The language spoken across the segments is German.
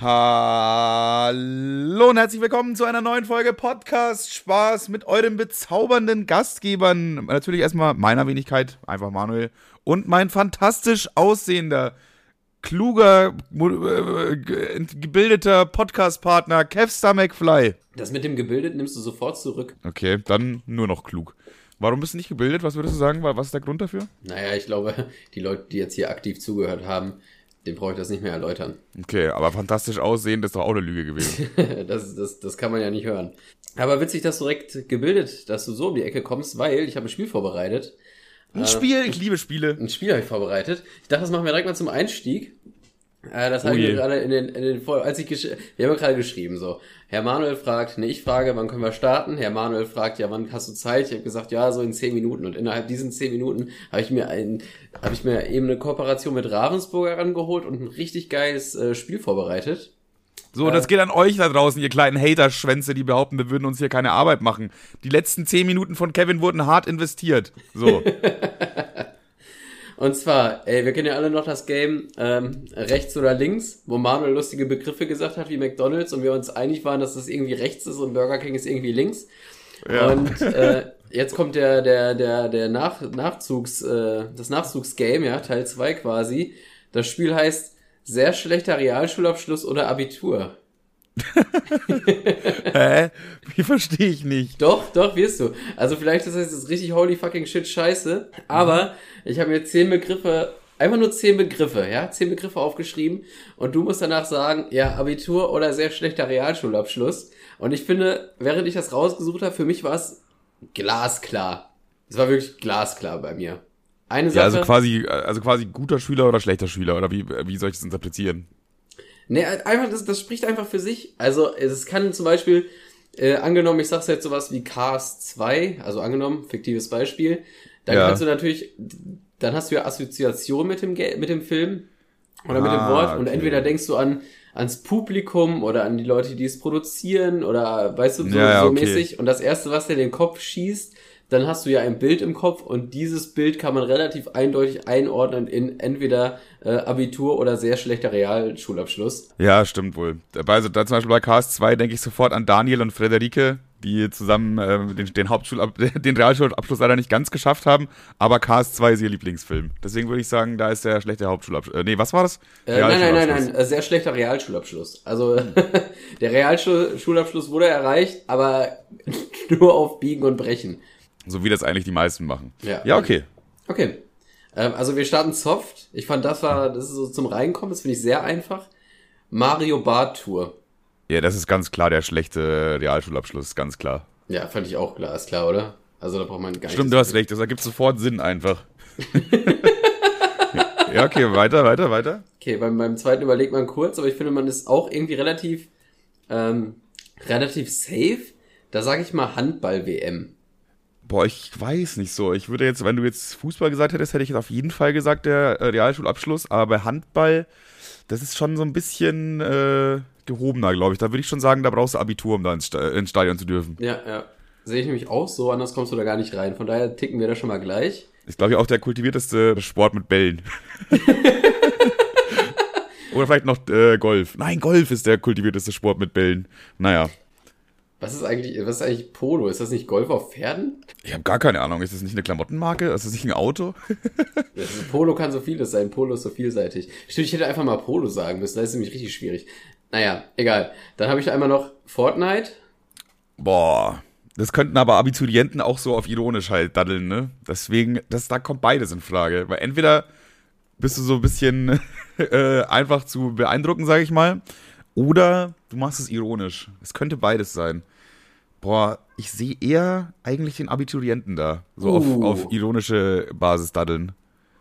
Hallo und herzlich willkommen zu einer neuen Folge Podcast Spaß mit euren bezaubernden Gastgebern. Natürlich erstmal meiner Wenigkeit, einfach Manuel, und mein fantastisch aussehender, kluger, äh, gebildeter Podcast-Partner Kev McFly. Das mit dem gebildet nimmst du sofort zurück. Okay, dann nur noch klug. Warum bist du nicht gebildet? Was würdest du sagen? Was ist der Grund dafür? Naja, ich glaube, die Leute, die jetzt hier aktiv zugehört haben, dem brauche ich das nicht mehr erläutern. Okay, aber fantastisch aussehen, das ist doch auch eine Lüge gewesen. das, das, das kann man ja nicht hören. Aber witzig, dass du direkt gebildet, dass du so um die Ecke kommst, weil ich habe ein Spiel vorbereitet. Ein Spiel, ich liebe Spiele. Ein Spiel habe ich vorbereitet. Ich dachte, das machen wir direkt mal zum Einstieg. Äh, das oh habe ich gerade in den, in den als ich wir haben gerade geschrieben so. Herr Manuel fragt, ne, ich frage, wann können wir starten? Herr Manuel fragt, ja, wann hast du Zeit? Ich habe gesagt, ja, so in zehn Minuten. Und innerhalb diesen zehn Minuten habe ich mir ein, habe ich mir eben eine Kooperation mit Ravensburger rangeholt und ein richtig geiles äh, Spiel vorbereitet. So, das geht an euch da draußen, ihr kleinen Haterschwänze, die behaupten, wir würden uns hier keine Arbeit machen. Die letzten zehn Minuten von Kevin wurden hart investiert. So. Und zwar, ey, wir kennen ja alle noch das Game ähm, rechts oder links, wo Manuel lustige Begriffe gesagt hat wie McDonalds und wir uns einig waren, dass das irgendwie rechts ist und Burger King ist irgendwie links. Ja. Und äh, jetzt kommt der der der der Nach Nachzugs äh, das Nachzugsgame, ja, Teil 2 quasi. Das Spiel heißt sehr schlechter Realschulabschluss oder Abitur. Hä? Wie verstehe ich nicht? Doch, doch, wirst du. Also vielleicht ist das jetzt richtig holy fucking shit scheiße, aber ich habe mir zehn Begriffe, einfach nur zehn Begriffe, ja, zehn Begriffe aufgeschrieben und du musst danach sagen, ja, Abitur oder sehr schlechter Realschulabschluss. Und ich finde, während ich das rausgesucht habe, für mich war es glasklar. Es war wirklich glasklar bei mir. Eine Sache. Ja, also quasi, also quasi guter Schüler oder schlechter Schüler, oder wie, wie soll ich das interpretieren? Nee, einfach, das, das spricht einfach für sich. Also, es kann zum Beispiel, äh, angenommen, ich sag's jetzt sowas wie Cars 2, also angenommen, fiktives Beispiel, dann ja. kannst du natürlich, dann hast du ja Assoziation mit dem, mit dem Film oder ah, mit dem ah, Wort okay. und entweder denkst du an, ans Publikum oder an die Leute, die es produzieren oder weißt du, so, ja, so okay. mäßig und das erste, was dir in den Kopf schießt, dann hast du ja ein Bild im Kopf und dieses Bild kann man relativ eindeutig einordnen in entweder äh, Abitur oder sehr schlechter Realschulabschluss. Ja, stimmt wohl. Also da zum Beispiel bei Cast 2 denke ich sofort an Daniel und Frederike, die zusammen äh, den, den Hauptschulab den Realschulabschluss leider nicht ganz geschafft haben, aber Cast 2 ist ihr Lieblingsfilm. Deswegen würde ich sagen, da ist der schlechte Hauptschulabschluss. Äh, nee, was war das? Äh, nein, nein, nein, nein, äh, sehr schlechter Realschulabschluss. Also der Realschulabschluss wurde erreicht, aber nur auf Biegen und Brechen. So wie das eigentlich die meisten machen. Ja, ja okay. Okay. Ähm, also wir starten soft. Ich fand, das war, das ist so zum Reinkommen, das finde ich sehr einfach. Mario Bart Tour. Ja, das ist ganz klar der schlechte Realschulabschluss, ganz klar. Ja, fand ich auch klar, ist klar, oder? Also da braucht man gar. Stimmt, du hast recht, das ergibt sofort Sinn einfach. ja, okay, weiter, weiter, weiter. Okay, beim, beim zweiten überlegt man kurz, aber ich finde, man ist auch irgendwie relativ, ähm, relativ safe. Da sage ich mal Handball-WM. Boah, ich weiß nicht so. Ich würde jetzt, wenn du jetzt Fußball gesagt hättest, hätte ich jetzt auf jeden Fall gesagt, der äh, Realschulabschluss. Aber bei Handball, das ist schon so ein bisschen äh, gehobener, glaube ich. Da würde ich schon sagen, da brauchst du Abitur, um da ins, ins Stadion zu dürfen. Ja, ja. Sehe ich nämlich auch so, anders kommst du da gar nicht rein. Von daher ticken wir da schon mal gleich. Ist, glaube ich, auch der kultivierteste Sport mit Bällen. Oder vielleicht noch äh, Golf. Nein, Golf ist der kultivierteste Sport mit Bällen. Naja. Was ist eigentlich, was ist eigentlich Polo? Ist das nicht Golf auf Pferden? Ich habe gar keine Ahnung. Ist das nicht eine Klamottenmarke? Ist das nicht ein Auto? Polo kann so vieles sein. Polo ist so vielseitig. Stimmt, ich hätte einfach mal Polo sagen müssen. Das ist nämlich richtig schwierig. Naja, egal. Dann habe ich einmal noch Fortnite. Boah. Das könnten aber Abiturienten auch so auf ironisch halt daddeln, ne? Deswegen, das, da kommt beides in Frage. Weil entweder bist du so ein bisschen äh, einfach zu beeindrucken, sage ich mal. Oder du machst es ironisch. Es könnte beides sein. Boah, ich sehe eher eigentlich den Abiturienten da. So uh. auf, auf ironische Basis daddeln.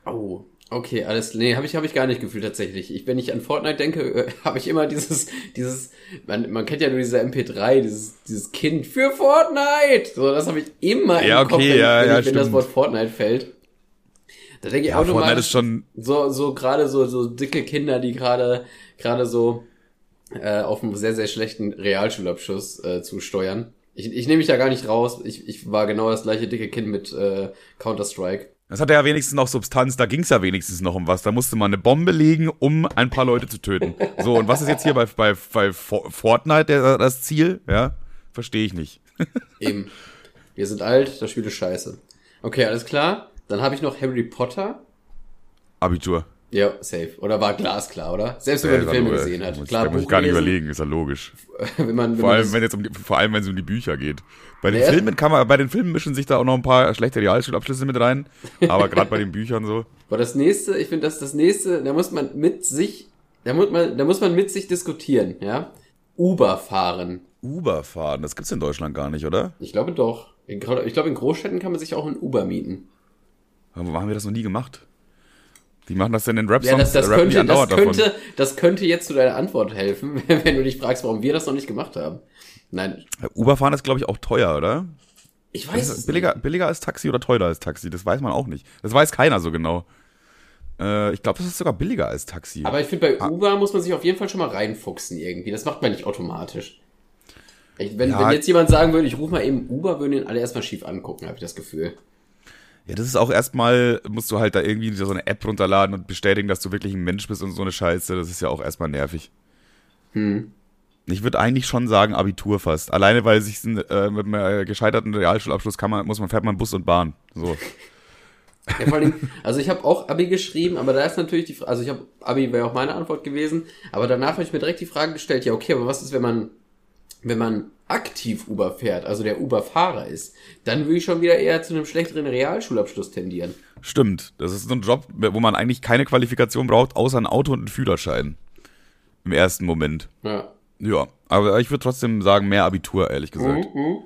Oh, okay, alles. Nee, habe ich, hab ich gar nicht gefühlt tatsächlich. Ich, wenn ich an Fortnite denke, äh, habe ich immer dieses, dieses, man, man kennt ja nur diese MP3, dieses, dieses Kind für Fortnite. So, das habe ich immer ja, im okay, Kopf, wenn, ja, wenn, ja, ich, wenn das Wort Fortnite fällt. Da denke ich ja, automatisch Fortnite ist schon so, so gerade so, so dicke Kinder, die gerade, gerade so äh, auf einen sehr, sehr schlechten Realschulabschluss äh, zu steuern. Ich, ich nehme mich da gar nicht raus. Ich, ich war genau das gleiche dicke Kind mit äh, Counter-Strike. Das hatte ja wenigstens noch Substanz, da ging es ja wenigstens noch um was. Da musste man eine Bombe legen, um ein paar Leute zu töten. So, und was ist jetzt hier bei, bei, bei Fortnite der, das Ziel? Ja, verstehe ich nicht. Eben. Wir sind alt, das Spiel ist scheiße. Okay, alles klar. Dann habe ich noch Harry Potter. Abitur. Ja, safe. Oder war glasklar, oder? Selbst wenn man die Filme gesehen hat. Klar, da muss ich gar nicht überlegen, ist ja logisch. wenn man, wenn vor, allem, wenn jetzt um die, vor allem, wenn es um die Bücher geht. Bei den ja. Filmen kann man, bei den Filmen mischen sich da auch noch ein paar schlechte Realschulabschlüsse mit rein. Aber gerade bei den Büchern so. Aber das nächste, ich finde, das das nächste, da muss man mit sich, da muss man, da muss man mit sich diskutieren, ja? Uber fahren. Uber fahren, das gibt's in Deutschland gar nicht, oder? Ich glaube doch. Ich glaube, in Großstädten kann man sich auch ein Uber mieten. Warum haben wir das noch nie gemacht? Die machen das denn in Rap-Songs? Ja, das, das, könnte, das, könnte, das könnte jetzt zu deiner Antwort helfen, wenn du dich fragst, warum wir das noch nicht gemacht haben. Nein. Uber-Fahren ist, glaube ich, auch teuer, oder? Ich weiß es billiger, nicht. billiger als Taxi oder teurer als Taxi, das weiß man auch nicht. Das weiß keiner so genau. Äh, ich glaube, das ist sogar billiger als Taxi. Aber ich finde, bei ah. Uber muss man sich auf jeden Fall schon mal reinfuchsen irgendwie. Das macht man nicht automatisch. Ich, wenn, ja, wenn jetzt jemand sagen würde, ich rufe mal eben Uber, würden ihn alle erstmal schief angucken, habe ich das Gefühl. Ja, das ist auch erstmal, musst du halt da irgendwie so eine App runterladen und bestätigen, dass du wirklich ein Mensch bist und so eine Scheiße. Das ist ja auch erstmal nervig. Hm. Ich würde eigentlich schon sagen Abitur fast. Alleine, weil sich äh, mit einem gescheiterten Realschulabschluss kann man, muss man, fährt man Bus und Bahn. So. Ja, vor allem, also ich habe auch Abi geschrieben, aber da ist natürlich die Frage, also ich habe, Abi wäre auch meine Antwort gewesen, aber danach habe ich mir direkt die Frage gestellt, ja okay, aber was ist, wenn man, wenn man aktiv Uber fährt, also der Uber-Fahrer ist, dann würde ich schon wieder eher zu einem schlechteren Realschulabschluss tendieren. Stimmt, das ist so ein Job, wo man eigentlich keine Qualifikation braucht, außer ein Auto und einen Führerschein. Im ersten Moment. Ja. Ja, aber ich würde trotzdem sagen, mehr Abitur, ehrlich gesagt. Mhm. mhm.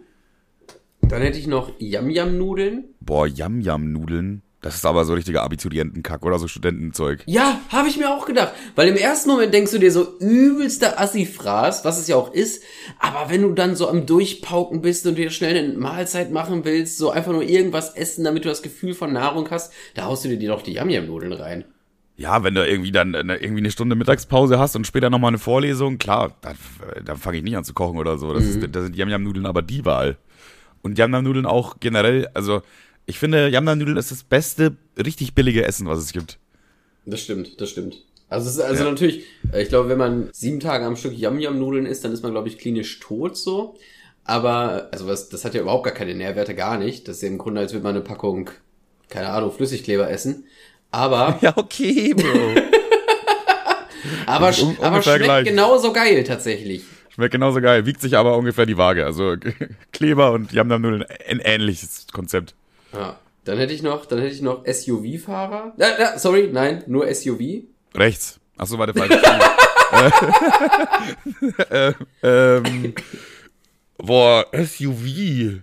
Dann hätte ich noch Yam-Yam-Nudeln. Boah, Yam-Yam-Nudeln. Das ist aber so richtiger Abiturientenkack oder so Studentenzeug. Ja, habe ich mir auch gedacht. Weil im ersten Moment denkst du dir so übelster Assi-Fraß, was es ja auch ist. Aber wenn du dann so am Durchpauken bist und dir schnell eine Mahlzeit machen willst, so einfach nur irgendwas essen, damit du das Gefühl von Nahrung hast, da haust du dir doch die Yam-Yam-Nudeln rein. Ja, wenn du irgendwie dann eine, irgendwie eine Stunde Mittagspause hast und später nochmal eine Vorlesung, klar, dann, dann fange ich nicht an zu kochen oder so. Das, mhm. ist, das sind Yam-Yam-Nudeln aber die Wahl. Und Yam-Yam-Nudeln auch generell, also ich finde, Yamna-Nudeln ist das beste, richtig billige Essen, was es gibt. Das stimmt, das stimmt. Also, es ist also ja. natürlich, ich glaube, wenn man sieben Tage am Stück Yam-Yam-Nudeln isst, dann ist man, glaube ich, klinisch tot so. Aber, also was, das hat ja überhaupt gar keine Nährwerte, gar nicht. Das ist ja im Grunde, als würde man eine Packung, keine Ahnung, Flüssigkleber essen. Aber. Ja, okay, Bro. aber, um, aber schmeckt gleich. genauso geil tatsächlich. Schmeckt genauso geil, wiegt sich aber ungefähr die Waage. Also Kleber und Yam-Yam-Nudeln, ein ähnliches Konzept. Ja. Dann hätte ich noch, dann hätte ich noch SUV-Fahrer. Äh, äh, sorry, nein, nur SUV. Rechts. Achso, warte, falsch. äh, ähm, boah, SUV.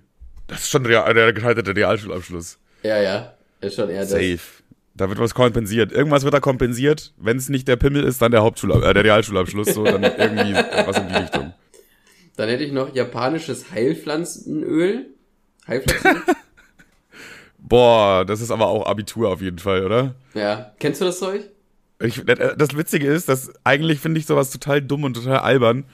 Das ist schon der, der gescheiterte Realschulabschluss. Ja, ja. Ist schon eher Safe. Das. Da wird was kompensiert. Irgendwas wird da kompensiert. Wenn es nicht der Pimmel ist, dann der Hauptschul äh, der Realschulabschluss. So, dann irgendwie was in die Richtung. Dann hätte ich noch japanisches Heilpflanzenöl. Heilpflanzen? Boah, das ist aber auch Abitur auf jeden Fall, oder? Ja. Kennst du das Zeug? Ich, das Witzige ist, dass eigentlich finde ich sowas total dumm und total albern.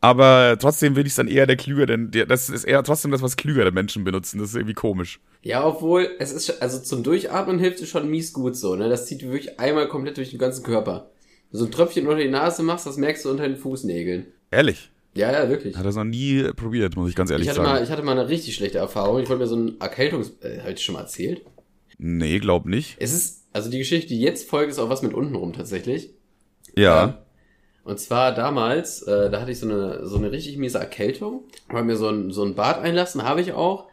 Aber trotzdem will ich es dann eher der Klüger, denn das ist eher trotzdem das, was klügere Menschen benutzen. Das ist irgendwie komisch. Ja, obwohl, es ist, also zum Durchatmen hilft es schon mies gut so, ne? Das zieht wirklich einmal komplett durch den ganzen Körper. So ein Tröpfchen unter die Nase machst, das merkst du unter den Fußnägeln. Ehrlich? Ja, ja, wirklich. Hat das noch nie probiert, muss ich ganz ehrlich ich sagen. Mal, ich hatte mal eine richtig schlechte Erfahrung. Ich wollte mir so ein Erkältungs... Äh, Habe ich schon mal erzählt? Nee, glaub nicht. Es ist, also die Geschichte, die jetzt folgt, ist auch was mit untenrum tatsächlich. Ja. Ähm, und zwar damals, äh, da hatte ich so eine, so eine richtig miese Erkältung. Wollte mir so ein, so ein Bad einlassen, habe ich auch.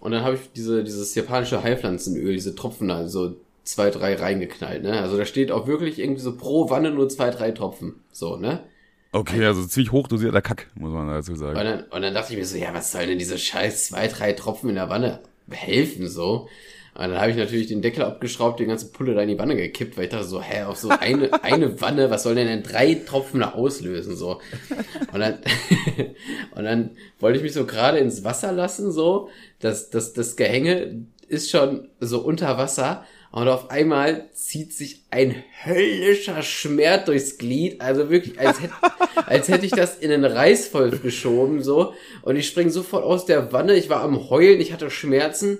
Und dann habe ich diese, dieses japanische Heilpflanzenöl, diese Tropfen da, so zwei, drei reingeknallt, ne? Also da steht auch wirklich irgendwie so pro Wanne nur zwei, drei Tropfen. So, ne? Okay, also ziemlich hochdosierter Kack, muss man dazu sagen. Und dann, und dann dachte ich mir so, ja, was soll denn diese scheiß zwei, drei Tropfen in der Wanne helfen so? Und dann habe ich natürlich den Deckel abgeschraubt, den ganzen Pulle da in die Wanne gekippt, weil ich dachte so, hä, auf so eine, eine Wanne, was soll denn denn drei Tropfen da auslösen, so. Und dann, und dann wollte ich mich so gerade ins Wasser lassen, so, das, das, das Gehänge ist schon so unter Wasser und auf einmal zieht sich ein höllischer Schmerz durchs Glied. Also wirklich, als hätte, als hätte ich das in den Reißwolf geschoben, so. Und ich spring sofort aus der Wanne. Ich war am Heulen, ich hatte Schmerzen.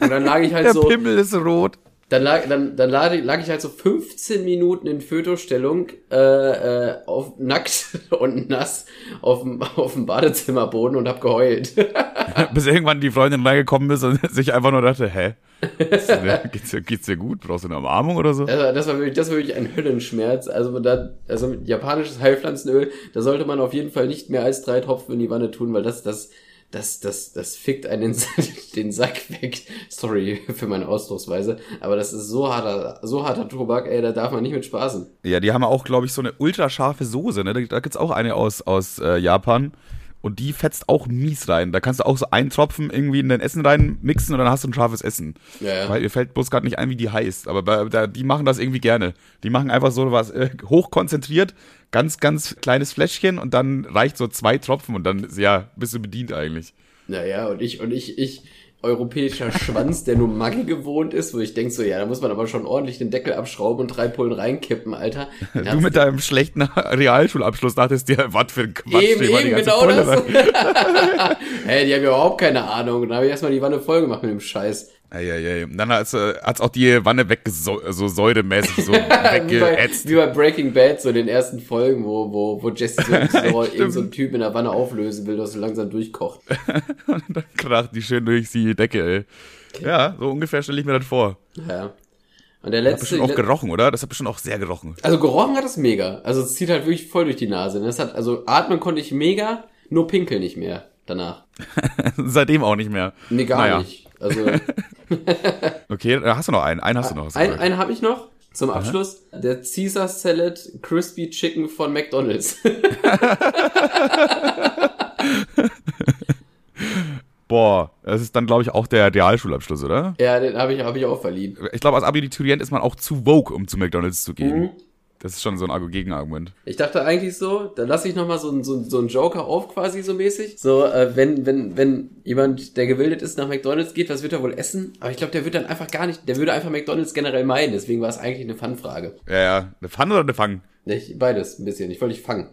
Und dann lag ich halt der so. Der Pimmel ist rot. Dann lag, dann, dann lag, ich halt so 15 Minuten in Fötostellung, äh, äh, auf, nackt und nass auf dem, auf dem Badezimmerboden und hab geheult. Bis irgendwann die Freundin reingekommen ist und sich einfach nur dachte, hä? geht's, dir, geht's dir gut? Brauchst du eine Umarmung oder so? Also das war wirklich, das war wirklich ein Höllenschmerz. Also da, also japanisches Heilpflanzenöl, da sollte man auf jeden Fall nicht mehr als drei Tropfen in die Wanne tun, weil das, das, das, das, das fickt einen den Sack weg. Sorry für meine Ausdrucksweise, aber das ist so harter, so harter Tobak, ey, da darf man nicht mit spaßen. Ja, die haben auch, glaube ich, so eine ultrascharfe Soße, ne? Da, da gibt's auch eine aus, aus äh, Japan. Und die fetzt auch mies rein. Da kannst du auch so einen Tropfen irgendwie in dein Essen rein mixen und dann hast du ein scharfes Essen. Ja, ja. Weil mir fällt bloß gerade nicht ein, wie die heißt. Aber bei, da, die machen das irgendwie gerne. Die machen einfach so was äh, hochkonzentriert, ganz, ganz kleines Fläschchen und dann reicht so zwei Tropfen und dann, ja, bist du bedient eigentlich. Naja, und ich, und ich, ich, europäischer Schwanz, der nur Maggi gewohnt ist, wo ich denk so, ja, da muss man aber schon ordentlich den Deckel abschrauben und drei Pullen reinkippen, Alter. du mit deinem schlechten Realschulabschluss dachtest dir, was für ein Quatsch. Eben, eben, genau Pulle das. hey, die haben ja überhaupt keine Ahnung. Da habe ich erstmal die Wanne voll gemacht mit dem Scheiß. Eieiei. Und dann hat äh, es auch die Wanne weg, so, so säuremäßig so weggeätzt. Wie, wie bei Breaking Bad, so in den ersten Folgen, wo, wo, wo Jesse so, eben so einen Typ in der Wanne auflösen will, dass er langsam durchkocht. und dann kracht die schön durch die Decke, ey. Okay. Ja, so ungefähr stelle ich mir das vor. Ja. Und der letzte. Das hat bestimmt auch gerochen, oder? Das hat bestimmt auch sehr gerochen. Also gerochen hat es mega. Also es zieht halt wirklich voll durch die Nase. Das hat, also atmen konnte ich mega, nur pinkeln nicht mehr danach. Seitdem auch nicht mehr. Nee, gar naja. nicht. Also. okay, da hast du noch einen. Einen hast du noch. Einen, einen habe ich noch. Zum Abschluss Aha. der Caesar Salad Crispy Chicken von McDonald's. Boah, das ist dann, glaube ich, auch der Realschulabschluss, oder? Ja, den habe ich, hab ich auch verliehen. Ich glaube, als Abiturient ist man auch zu vogue, um zu McDonalds zu gehen. Mhm. Das ist schon so ein Gegenargument. Ich dachte eigentlich so, da lasse ich nochmal so, so, so einen Joker auf quasi so mäßig. So, äh, wenn, wenn, wenn jemand, der gewildet ist, nach McDonalds geht, was wird er wohl essen? Aber ich glaube, der wird dann einfach gar nicht, der würde einfach McDonalds generell meinen. Deswegen war es eigentlich eine Fun-Frage. Ja, ja. Eine Fun oder eine Fang? Nicht, beides ein bisschen. Ich wollte dich fangen.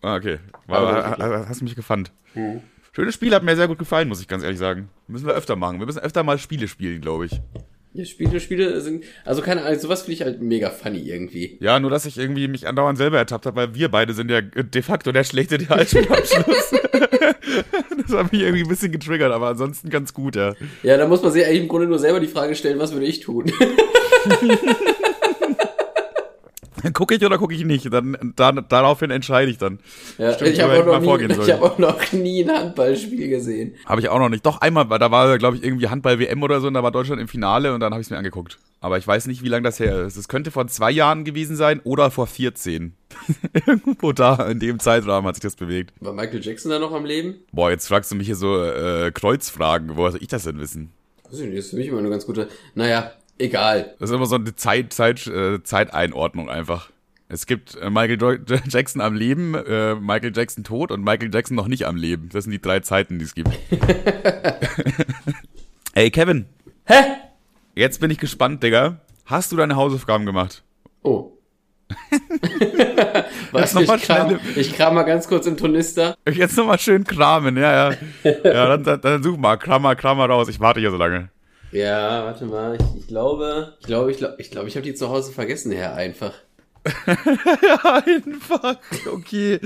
Ah, okay. War, hast du mich gefangen. Hm. Schönes Spiel, hat mir sehr gut gefallen, muss ich ganz ehrlich sagen. Müssen wir öfter machen. Wir müssen öfter mal Spiele spielen, glaube ich. Ja, Spiele, Spiele sind, also keine Ahnung, sowas finde ich halt mega funny irgendwie. Ja, nur dass ich irgendwie mich andauernd selber ertappt habe, weil wir beide sind ja de facto der schlechte Realschulabschluss. das hat mich irgendwie ein bisschen getriggert, aber ansonsten ganz gut, ja. Ja, da muss man sich eigentlich im Grunde nur selber die Frage stellen, was würde ich tun? Gucke ich oder gucke ich nicht? Dann, dann daraufhin entscheide ich dann. Ja, Stimmt, ich habe auch, noch nie, ich hab auch noch nie ein Handballspiel gesehen. Habe ich auch noch nicht. Doch einmal, da war, glaube ich, irgendwie Handball-WM oder so und da war Deutschland im Finale und dann habe ich es mir angeguckt. Aber ich weiß nicht, wie lange das her ist. Es könnte vor zwei Jahren gewesen sein oder vor 14. Irgendwo da, in dem Zeitrahmen hat sich das bewegt. War Michael Jackson da noch am Leben? Boah, jetzt fragst du mich hier so äh, Kreuzfragen. Woher soll ich das denn wissen? Das ist für mich immer eine ganz gute. Naja, Egal. Das ist immer so eine Zeit, Zeit, äh, Zeiteinordnung einfach. Es gibt äh, Michael Jackson am Leben, äh, Michael Jackson tot und Michael Jackson noch nicht am Leben. Das sind die drei Zeiten, die es gibt. Ey, Kevin. Hä? Jetzt bin ich gespannt, Digga. Hast du deine Hausaufgaben gemacht? Oh. Was, ich, kram, ich kram mal ganz kurz im Tornister. Jetzt nochmal schön kramen, ja, ja. Ja, dann, dann, dann such mal, kram mal, kram mal raus. Ich warte hier so lange. Ja, warte mal. Ich, ich glaube, ich glaube, ich glaube, ich glaube, ich habe die zu Hause vergessen, Herr, einfach. einfach. Okay.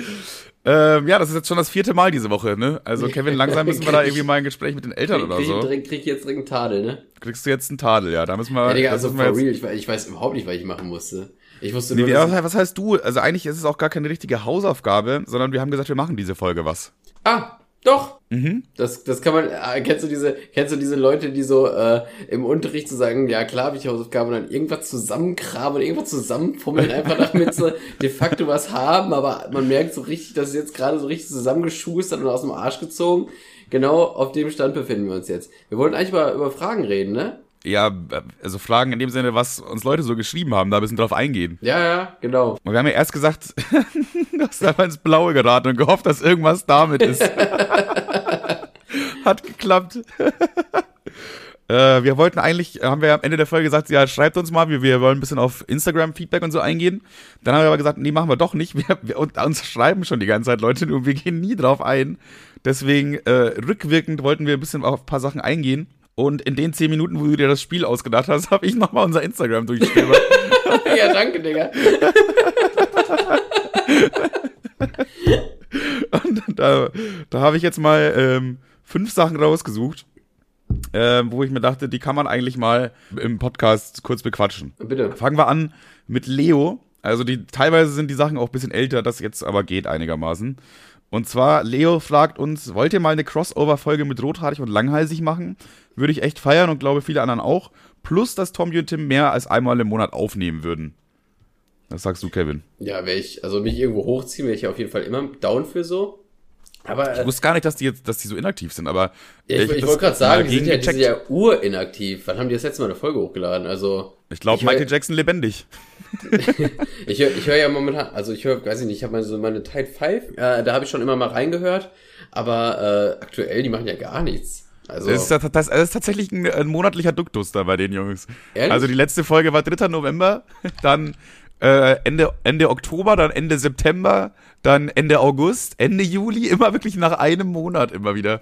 Ähm, ja, das ist jetzt schon das vierte Mal diese Woche, ne? Also Kevin, langsam müssen wir da irgendwie mal ein Gespräch mit den Eltern oder so. Krieg, krieg jetzt einen Tadel, ne? Kriegst du jetzt einen Tadel, ja. Da müssen wir. Ja, Digga, also for real, ich, ich, weiß überhaupt nicht, was ich machen musste. Ich wusste nur. Nee, was, was heißt du? Also eigentlich ist es auch gar keine richtige Hausaufgabe, sondern wir haben gesagt, wir machen diese Folge was. Ah, doch. Mhm. Das, das kann man, äh, kennst du diese, kennst du diese Leute, die so äh, im Unterricht zu so sagen, ja klar habe ich Hausaufgaben und dann irgendwas zusammenkramen und irgendwas zusammenfummeln, einfach damit sie de facto was haben, aber man merkt so richtig, dass es jetzt gerade so richtig zusammengeschustert und aus dem Arsch gezogen. Genau auf dem Stand befinden wir uns jetzt. Wir wollten eigentlich mal über Fragen reden, ne? Ja, also Fragen in dem Sinne, was uns Leute so geschrieben haben, da ein bisschen drauf eingehen. Ja, ja, genau. Und wir haben ja erst gesagt, du hast einfach ins Blaue geraten und gehofft, dass irgendwas damit ist. Hat geklappt. äh, wir wollten eigentlich, haben wir am Ende der Folge gesagt, ja, schreibt uns mal, wir, wir wollen ein bisschen auf Instagram Feedback und so eingehen. Dann haben wir aber gesagt, nee, machen wir doch nicht. Wir, wir uns schreiben schon die ganze Zeit Leute und wir gehen nie drauf ein. Deswegen, äh, rückwirkend wollten wir ein bisschen auf ein paar Sachen eingehen. Und in den zehn Minuten, wo du dir das Spiel ausgedacht hast, habe ich nochmal unser Instagram durchstöbert. ja, danke, Digga. Und da, da habe ich jetzt mal ähm, fünf Sachen rausgesucht, äh, wo ich mir dachte, die kann man eigentlich mal im Podcast kurz bequatschen. Bitte. Fangen wir an mit Leo. Also die teilweise sind die Sachen auch ein bisschen älter, das jetzt aber geht einigermaßen. Und zwar, Leo fragt uns, wollt ihr mal eine Crossover-Folge mit Rothaarig und Langhalsig machen? Würde ich echt feiern und glaube viele anderen auch. Plus, dass Tommy und Tim mehr als einmal im Monat aufnehmen würden. Was sagst du, Kevin? Ja, wäre ich, also mich irgendwo hochziehen, wäre ich auf jeden Fall immer down für so. Aber ich wusste gar nicht, dass die jetzt, dass die so inaktiv sind, aber. Ja, ich, ich, ich wollte gerade sagen, die sind, ja, die sind ja urinaktiv. Wann haben die das letzte Mal eine Folge hochgeladen? Also. Ich glaube, Michael hör, Jackson lebendig. ich höre ich hör ja momentan, also ich höre, weiß ich nicht, ich habe mal so meine Tide 5, äh, da habe ich schon immer mal reingehört, aber äh, aktuell, die machen ja gar nichts. Also, das, ist, das ist tatsächlich ein, ein, monatlicher Duktus da bei den Jungs. Ehrlich? Also die letzte Folge war 3. November, dann äh, Ende, Ende Oktober, dann Ende September, dann Ende August, Ende Juli, immer wirklich nach einem Monat immer wieder.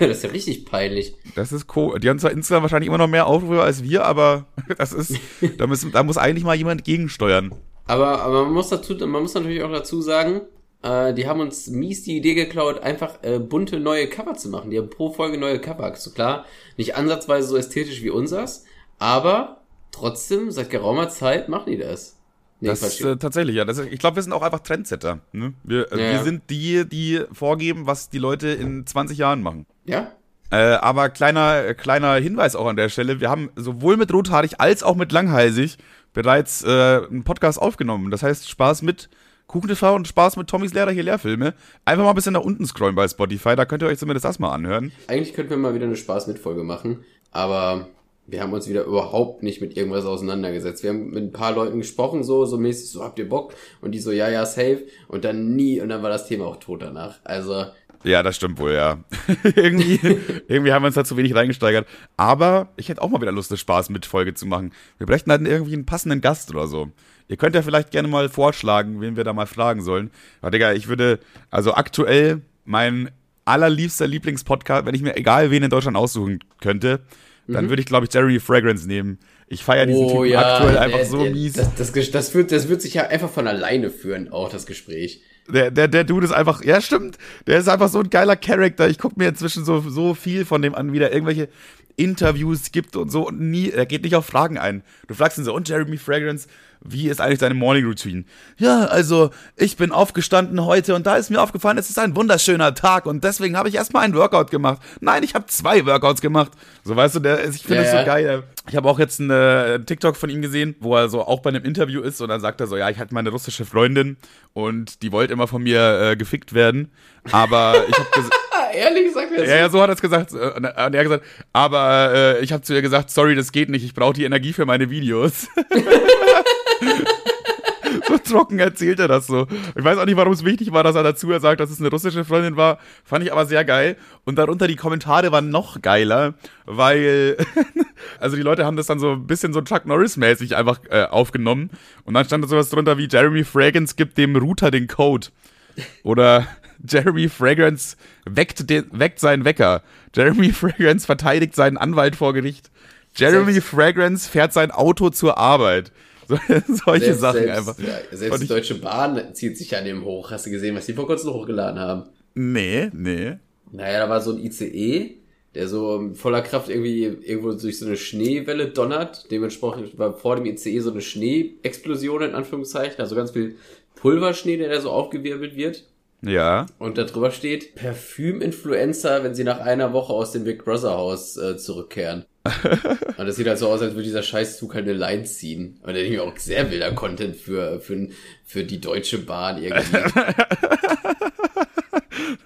das ist ja richtig peinlich. Das ist cool. Die haben zwar insgesamt wahrscheinlich immer noch mehr Aufrufe als wir, aber das ist, da, müssen, da muss eigentlich mal jemand gegensteuern. Aber, aber man muss dazu, man muss natürlich auch dazu sagen, äh, die haben uns mies die Idee geklaut, einfach äh, bunte neue Cover zu machen. Die haben pro Folge neue Cover. So klar, nicht ansatzweise so ästhetisch wie unsers, aber trotzdem, seit geraumer Zeit machen die das. Nee, das ist äh, tatsächlich, ja. Das ich glaube, wir sind auch einfach Trendsetter. Ne? Wir, äh, ja, wir sind die, die vorgeben, was die Leute in 20 Jahren machen. Ja. Äh, aber kleiner, kleiner Hinweis auch an der Stelle: Wir haben sowohl mit Rothaarig als auch mit Langhalsig bereits äh, einen Podcast aufgenommen. Das heißt, Spaß mit KuchenTV und Spaß mit Tommys Lehrer hier Lehrfilme. Einfach mal ein bisschen nach unten scrollen bei Spotify, da könnt ihr euch zumindest das mal anhören. Eigentlich könnten wir mal wieder eine Spaß mit Folge machen, aber wir haben uns wieder überhaupt nicht mit irgendwas auseinandergesetzt. Wir haben mit ein paar Leuten gesprochen, so, so mäßig, so habt ihr Bock? Und die so, ja, ja, safe. Und dann nie, und dann war das Thema auch tot danach. Also. Ja, das stimmt wohl, ja. irgendwie, irgendwie haben wir uns da zu wenig reingesteigert. Aber ich hätte auch mal wieder Lust, eine Spaß mit Folge zu machen. Wir bräuchten halt irgendwie einen passenden Gast oder so. Ihr könnt ja vielleicht gerne mal vorschlagen, wen wir da mal fragen sollen. Aber Digga, ich würde, also aktuell mein allerliebster Lieblingspodcast, wenn ich mir egal wen in Deutschland aussuchen könnte, dann mhm. würde ich, glaube ich, Jeremy Fragrance nehmen. Ich feiere diesen oh, Typen ja, aktuell einfach der, so der, mies. Das, das, das, wird, das wird sich ja einfach von alleine führen, auch das Gespräch. Der, der, der Dude ist einfach, ja stimmt, der ist einfach so ein geiler Charakter. Ich gucke mir inzwischen so, so viel von dem an, wie der irgendwelche Interviews gibt und so und nie, er geht nicht auf Fragen ein. Du fragst ihn so, und Jeremy Fragrance, wie ist eigentlich deine Morning Routine? Ja, also ich bin aufgestanden heute und da ist mir aufgefallen, es ist ein wunderschöner Tag und deswegen habe ich erstmal einen Workout gemacht. Nein, ich habe zwei Workouts gemacht. So weißt du, der, ich finde es ja, so geil. Ich habe auch jetzt einen TikTok von ihm gesehen, wo er so auch bei einem Interview ist und dann sagt er so, ja, ich hatte meine russische Freundin und die wollte immer von mir äh, gefickt werden, aber ich habe ehrlich gesagt Ja, ja, so hat er es gesagt. Und er hat gesagt, aber äh, ich habe zu ihr gesagt, sorry, das geht nicht, ich brauche die Energie für meine Videos. so trocken erzählt er das so. Ich weiß auch nicht, warum es wichtig war, dass er dazu sagt, dass es eine russische Freundin war. Fand ich aber sehr geil. Und darunter die Kommentare waren noch geiler, weil, also die Leute haben das dann so ein bisschen so Chuck Norris-mäßig einfach äh, aufgenommen. Und dann stand da sowas drunter wie Jeremy Fragrance gibt dem Router den Code. Oder Jeremy Fragrance weckt, den, weckt seinen Wecker. Jeremy Fragrance verteidigt seinen Anwalt vor Gericht. Jeremy Fragrance fährt sein Auto zur Arbeit. So, solche selbst, Sachen selbst, einfach. Ja, selbst die Deutsche Bahn zieht sich an dem hoch. Hast du gesehen, was die vor kurzem hochgeladen haben? Nee, nee. Naja, da war so ein ICE, der so voller Kraft irgendwie irgendwo durch so eine Schneewelle donnert. Dementsprechend war vor dem ICE so eine Schneeexplosion in Anführungszeichen, also ganz viel Pulverschnee, der da so aufgewirbelt wird. Ja. Und da drüber steht Parfüm-Influencer, wenn sie nach einer Woche aus dem Big Brother Haus äh, zurückkehren. und das sieht halt so aus, als würde dieser Scheißzug halt eine Line ziehen. Und da denke ich auch sehr wilder Content für, für, für die Deutsche Bahn irgendwie.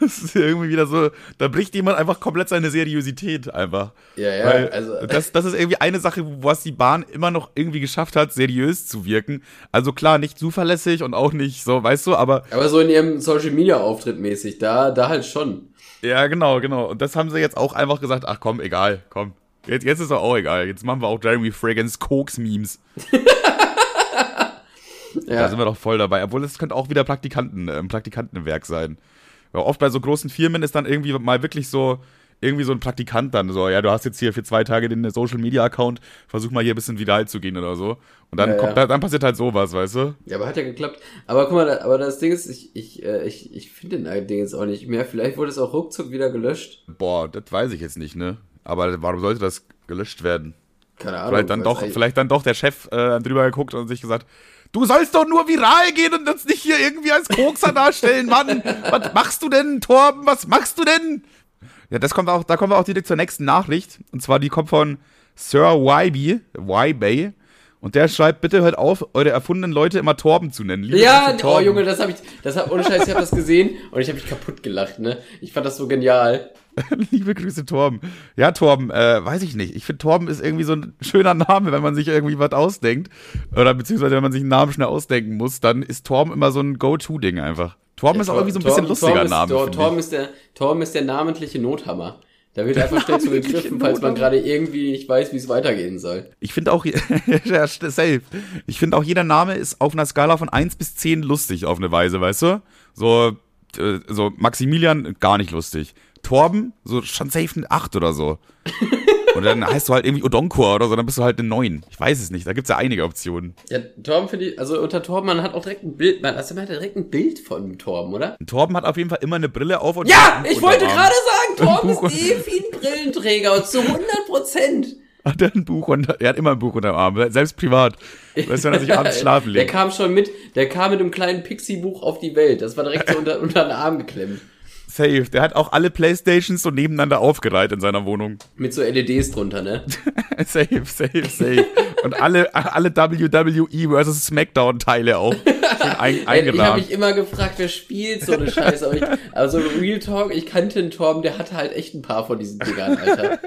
Das ist irgendwie wieder so, da bricht jemand einfach komplett seine Seriosität einfach. Ja, ja, Weil also. Das, das ist irgendwie eine Sache, was die Bahn immer noch irgendwie geschafft hat, seriös zu wirken. Also klar, nicht zuverlässig und auch nicht so, weißt du, aber. Aber so in ihrem Social Media Auftritt mäßig, da, da halt schon. Ja, genau, genau. Und das haben sie jetzt auch einfach gesagt, ach komm, egal, komm. Jetzt, jetzt ist doch auch egal. Jetzt machen wir auch Jeremy Fragrance Koks-Memes. ja. Da sind wir doch voll dabei. Obwohl, es könnte auch wieder Praktikanten, äh, Praktikantenwerk sein. Weil oft bei so großen Firmen ist dann irgendwie mal wirklich so irgendwie so ein Praktikant dann so, ja, du hast jetzt hier für zwei Tage den Social Media Account, versuch mal hier ein bisschen viral zu gehen oder so. Und dann Ja, kommt, ja. dann passiert halt sowas, weißt du? Ja, aber hat ja geklappt. Aber guck mal, aber das Ding ist, ich, ich, äh, ich, ich finde den Ding jetzt auch nicht mehr. Vielleicht wurde es auch ruckzuck wieder gelöscht. Boah, das weiß ich jetzt nicht, ne? Aber warum sollte das gelöscht werden? Keine Ahnung. Vielleicht dann doch, eigentlich- vielleicht dann doch der Chef äh, drüber geguckt und sich gesagt, du sollst doch nur viral gehen und uns nicht hier irgendwie als Kokser darstellen, Mann. Was machst du denn, Torben? Was machst du denn? Ja, das kommt auch, da kommen wir auch direkt zur nächsten Nachricht. Und zwar die kommt von Sir Wyby, Wybay. Und der schreibt, bitte hört auf, eure erfundenen Leute immer Torben zu nennen. Liebe Ja, oh. Junge, das habe ich, das hab, ohne Scheiß, ich habe das gesehen und ich habe mich kaputt gelacht, ne? Ich fand das so genial. Liebe Grüße, Torben. Ja, Torben, äh, weiß ich nicht. Ich finde, Torben ist irgendwie so ein schöner Name, wenn man sich irgendwie was ausdenkt. Oder beziehungsweise, wenn man sich einen Namen schnell ausdenken muss, dann ist Torben immer so ein Go-To-Ding einfach. Torben ist auch irgendwie so ein bisschen Torben- lustiger Torben ist, Name. Torben ist der, Torben ist der namentliche Nothammer. Da wird einfach schnell zugegriffen, falls man gerade irgendwie nicht weiß, wie es weitergehen soll. ich. finde auch, ja, safe. Ich finde auch, jeder Name ist auf einer Skala von 1 bis 10 lustig auf eine Weise, weißt du? So, äh, so Maximilian, gar nicht lustig. Torben, so schon safe eine 8 oder so. Und dann heißt du halt irgendwie Odonkor oder so, dann bist du halt eine 9. Ich weiß es nicht, da gibt's ja einige Optionen. Ja, Torben finde ich, also unter Torben, man hat auch direkt ein Bild, man, also man hat direkt ein Bild von Torben, oder? Torben hat auf jeden Fall immer eine Brille auf und Ja, ich wollte gerade sagen, Torben ist eh wie ein Brillenträger und zu 100 Prozent. Hat er ein Buch unter, er hat immer ein Buch unterm Arm, selbst privat. Weißt du, wenn er sich abends schlafen Der legt. kam schon mit, der kam mit einem kleinen Pixie-Buch auf die Welt. Das war direkt so unter, unter den Arm geklemmt. Safe. Der hat auch alle Playstations so nebeneinander aufgereiht in seiner Wohnung. Mit so LEDs drunter, ne? safe, safe, safe. Und alle, alle WWE vs. Smackdown Teile auch. Ein, Ey, ich habe mich immer gefragt, wer spielt so eine Scheiße. Aber ich, also Real Talk, ich kannte einen Torben, der hatte halt echt ein paar von diesen Dingern, Alter.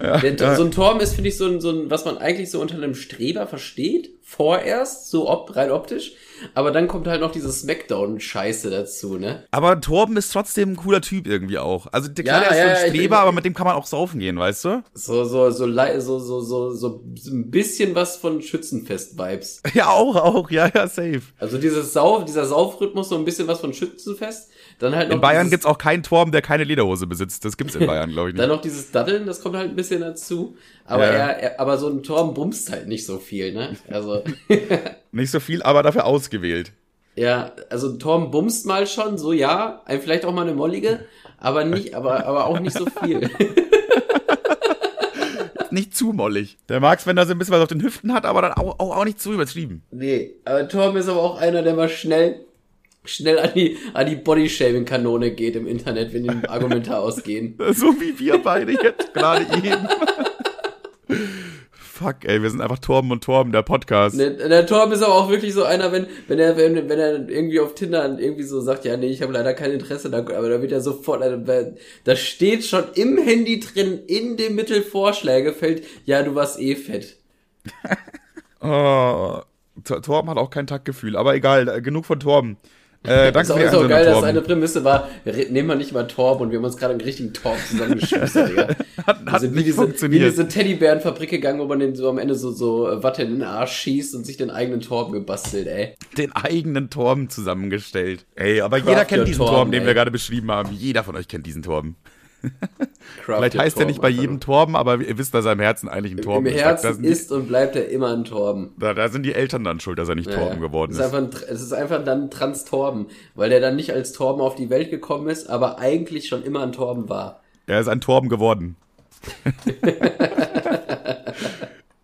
Der, ja. So ein Torben ist, finde ich, so ein, so ein, was man eigentlich so unter einem Streber versteht. Vorerst, so ob, rein optisch. Aber dann kommt halt noch diese Smackdown-Scheiße dazu, ne? Aber Torben ist trotzdem ein cooler Typ irgendwie auch. Also der Ja, Kleine ist ja, so ja, ein Streber, aber mit dem kann man auch saufen gehen, weißt du? So, so, so, so, so, so, so, so ein bisschen was von Schützenfest-Vibes. Ja, auch, auch, ja, ja, safe. Also dieses Sau, dieser Saufrhythmus, so ein bisschen was von Schützenfest. Dann halt noch In Bayern dieses, gibt's auch keinen Torben, der keine Lederhose besitzt. Das gibt's in Bayern, glaube ich nicht. Dann noch dieses Daddeln, das kommt halt ein bisschen dazu. Aber Ja. er, er, aber so ein Torben bumst halt nicht so viel, ne? Also, Nicht so viel, aber dafür ausgewählt. ja, also ein Torben bumst mal schon, so ja, vielleicht auch mal eine Mollige, aber nicht, aber, aber auch nicht so viel. Nicht zu mollig. Der mag's, wenn er so ein bisschen was auf den Hüften hat, aber dann auch, auch, auch nicht zu übertrieben. nee, aber Torben ist aber auch einer, der mal schnell, schnell an die, an die Bodyshaming-Kanone geht im Internet, wenn ihm Argumente ausgehen. So wie wir beide jetzt gerade eben. Fuck, ey, wir sind einfach Torben und Torben, der Podcast. Der, der Torben ist aber auch wirklich so einer, wenn, wenn er, wenn, wenn er irgendwie auf Tinder irgendwie so sagt, ja, nee, ich habe leider kein Interesse, da, aber da wird er sofort, da, da steht schon im Handy drin, in dem Mittelvorschlägefeld, ja, du warst eh fett. Oh, Tor- Torben hat auch kein Taktgefühl, aber egal, genug von Torben. Äh, danke Ist auch, für die ist auch geil, dass Torben. seine Prämisse war, nehmen wir nicht mal Torben und wir haben uns gerade einen richtigen Torben zusammengeschmissen, Digga. Hat, hat sind wie nicht diese, wie funktioniert. diese Teddybärenfabrik gegangen, wo man den so am Ende so, so äh, Watte in den Arsch schießt und sich den eigenen Torben gebastelt, ey. Den eigenen Torben zusammengestellt. Ey, aber Craft jeder kennt diesen Torben, Torben, den ey. wir gerade beschrieben haben. Jeder von euch kennt diesen Torben. Vielleicht heißt er Torben nicht bei jedem. Torben, aber ihr wisst, dass er im Herzen eigentlich ein Torben Im ist. Herzen da, sind die, ist und bleibt er immer ein Torben. da, da sind die Eltern dann schuld, dass er nicht Torben Ja, geworden ist. es ist einfach dann ein Trans-Torben, weil der dann nicht als Torben auf die Welt gekommen ist, aber eigentlich schon immer ein Torben war. Er ist ein Torben geworden.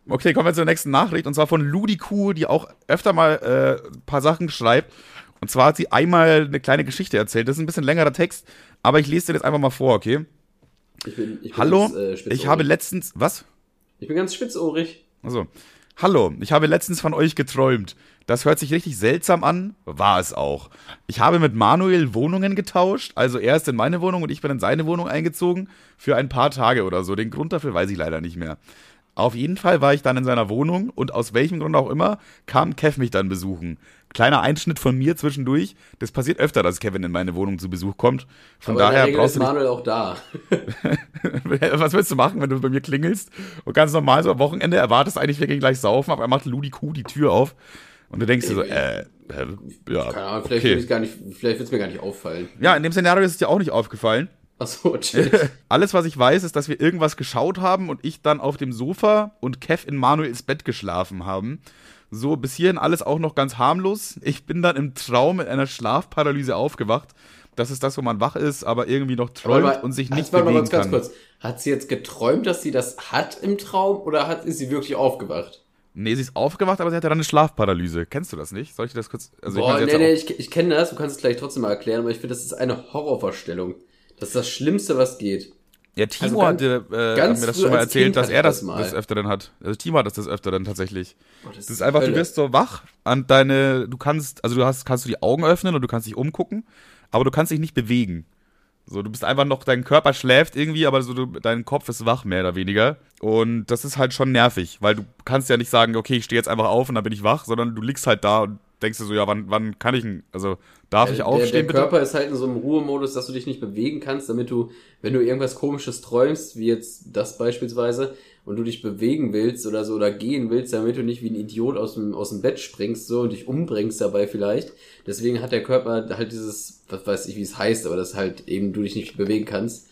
okay, kommen wir zur nächsten Nachricht. Und zwar von Ludiku, die auch öfter mal äh, ein paar Sachen schreibt. Und zwar hat sie einmal eine kleine Geschichte erzählt. Das ist ein bisschen längerer Text, aber ich lese dir jetzt einfach mal vor, okay? Ich bin, ich bin Hallo, ganz, äh, ich habe letztens. Was? ich bin ganz spitzohrig. Also, hallo, ich habe letztens von euch geträumt. Das hört sich richtig seltsam an, war es auch. Ich habe mit Manuel Wohnungen getauscht, also er ist in meine Wohnung und ich bin in seine Wohnung eingezogen für ein paar Tage oder so. Den Grund dafür weiß ich leider nicht mehr. Auf jeden Fall war ich dann in seiner Wohnung und aus welchem Grund auch immer kam Kev mich dann besuchen. Kleiner Einschnitt von mir zwischendurch. Das passiert öfter, dass Kevin in meine Wohnung zu Besuch kommt. Von Aber daher brauchst ist du Manuel auch da. Was willst du machen, wenn du bei mir klingelst und ganz normal so am Wochenende erwartest eigentlich, wir gehen gleich saufen, aber er macht Ludi Kuh die Tür auf und du denkst dir so, äh, äh ja, Keine Ahnung, vielleicht okay. vielleicht wird's mir gar nicht auffallen. Ja, in dem Szenario ist es dir auch nicht aufgefallen. Achso. Alles, was ich weiß, ist, dass wir irgendwas geschaut haben und ich dann auf dem Sofa und Kev in Manuels Bett geschlafen haben. So, bis hierhin alles auch noch ganz harmlos. Ich bin dann im Traum in einer Schlafparalyse aufgewacht. Das ist das, wo man wach ist, aber irgendwie noch träumt mal, und sich nicht mal bewegen ganz, ganz kann. kurz. Hat sie jetzt geträumt, dass sie das hat im Traum oder hat, ist sie wirklich aufgewacht? Nee, sie ist aufgewacht, aber sie hatte dann eine Schlafparalyse. Kennst du das nicht? Soll ich dir das kurz. Also Boah, ich nee, nee, ich, ich kenne das, du kannst es gleich trotzdem mal erklären, aber ich finde, das ist eine Horrorvorstellung. Das ist das Schlimmste, was geht. ja, Timo also ganz- hatte äh, hat mir das schon mal erzählt, Kind dass er das das des Öfteren hat. Also Timo hat das des Öfteren tatsächlich. Boah, Das ist einfach, du Hölle. wirst so wach und deine, du kannst, also du hast, kannst du die Augen öffnen und du kannst dich umgucken, aber du kannst dich nicht bewegen. So, du bist einfach noch, dein Körper schläft irgendwie, aber so, du, dein Kopf ist wach, mehr oder weniger. Und das ist halt schon nervig, weil du kannst ja nicht sagen, okay, ich stehe jetzt einfach auf und dann bin ich wach, sondern du liegst halt da und denkst dir so, ja, wann, wann kann ich denn, also darf ich der, aufstehen, der bitte? Körper ist halt in so einem Ruhemodus, dass du dich nicht bewegen kannst, damit du, wenn du irgendwas komisches träumst, wie jetzt das beispielsweise, und du dich bewegen willst oder so oder gehen willst, damit du nicht wie ein Idiot aus dem, aus dem Bett springst so und dich umbringst dabei vielleicht. Deswegen hat der Körper halt dieses, was weiß ich, wie es heißt, aber das halt eben du dich nicht bewegen kannst.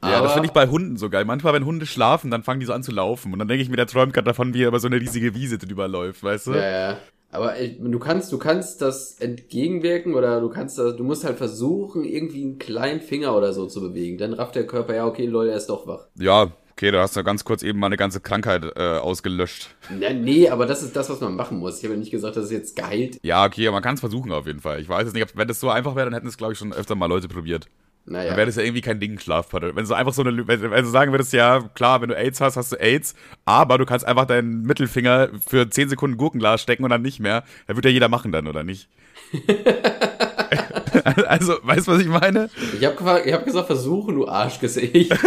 Ja, das Aber- finde ich bei Hunden so geil. Manchmal, wenn Hunde schlafen, dann fangen die so an zu laufen. Und dann denke ich mir, der träumt gerade davon, wie er über so eine riesige Wiese drüber läuft, weißt du? Ja, ja. Aber äh, du kannst, du kannst das entgegenwirken oder du kannst das, du musst halt versuchen, irgendwie einen kleinen Finger oder so zu bewegen. Dann rafft der Körper, ja, okay, Leute, er ist doch wach. Ja, okay, du hast ja ganz kurz eben mal eine ganze Krankheit äh, ausgelöscht. Na, nee, aber das ist das, was man machen muss. Ich habe ja nicht gesagt, dass es jetzt geheilt. Ja, okay, aber man kann es versuchen auf jeden Fall. Ich weiß jetzt nicht, ob, wenn das so einfach wäre, dann hätten es, glaube ich, schon öfter mal Leute probiert. Naja. Dann wäre das ja irgendwie kein Ding, Schlafpaddel. Wenn du einfach so eine, wenn, du sagen würdest, ja, klar, wenn du AIDS hast, hast du AIDS, aber du kannst einfach deinen Mittelfinger für 10 Sekunden Gurkenglas stecken und dann nicht mehr. Dann wird ja jeder machen dann, oder nicht? also, weißt du, was ich meine? Ich habe ich hab gesagt, versuchen, du Arschgesicht.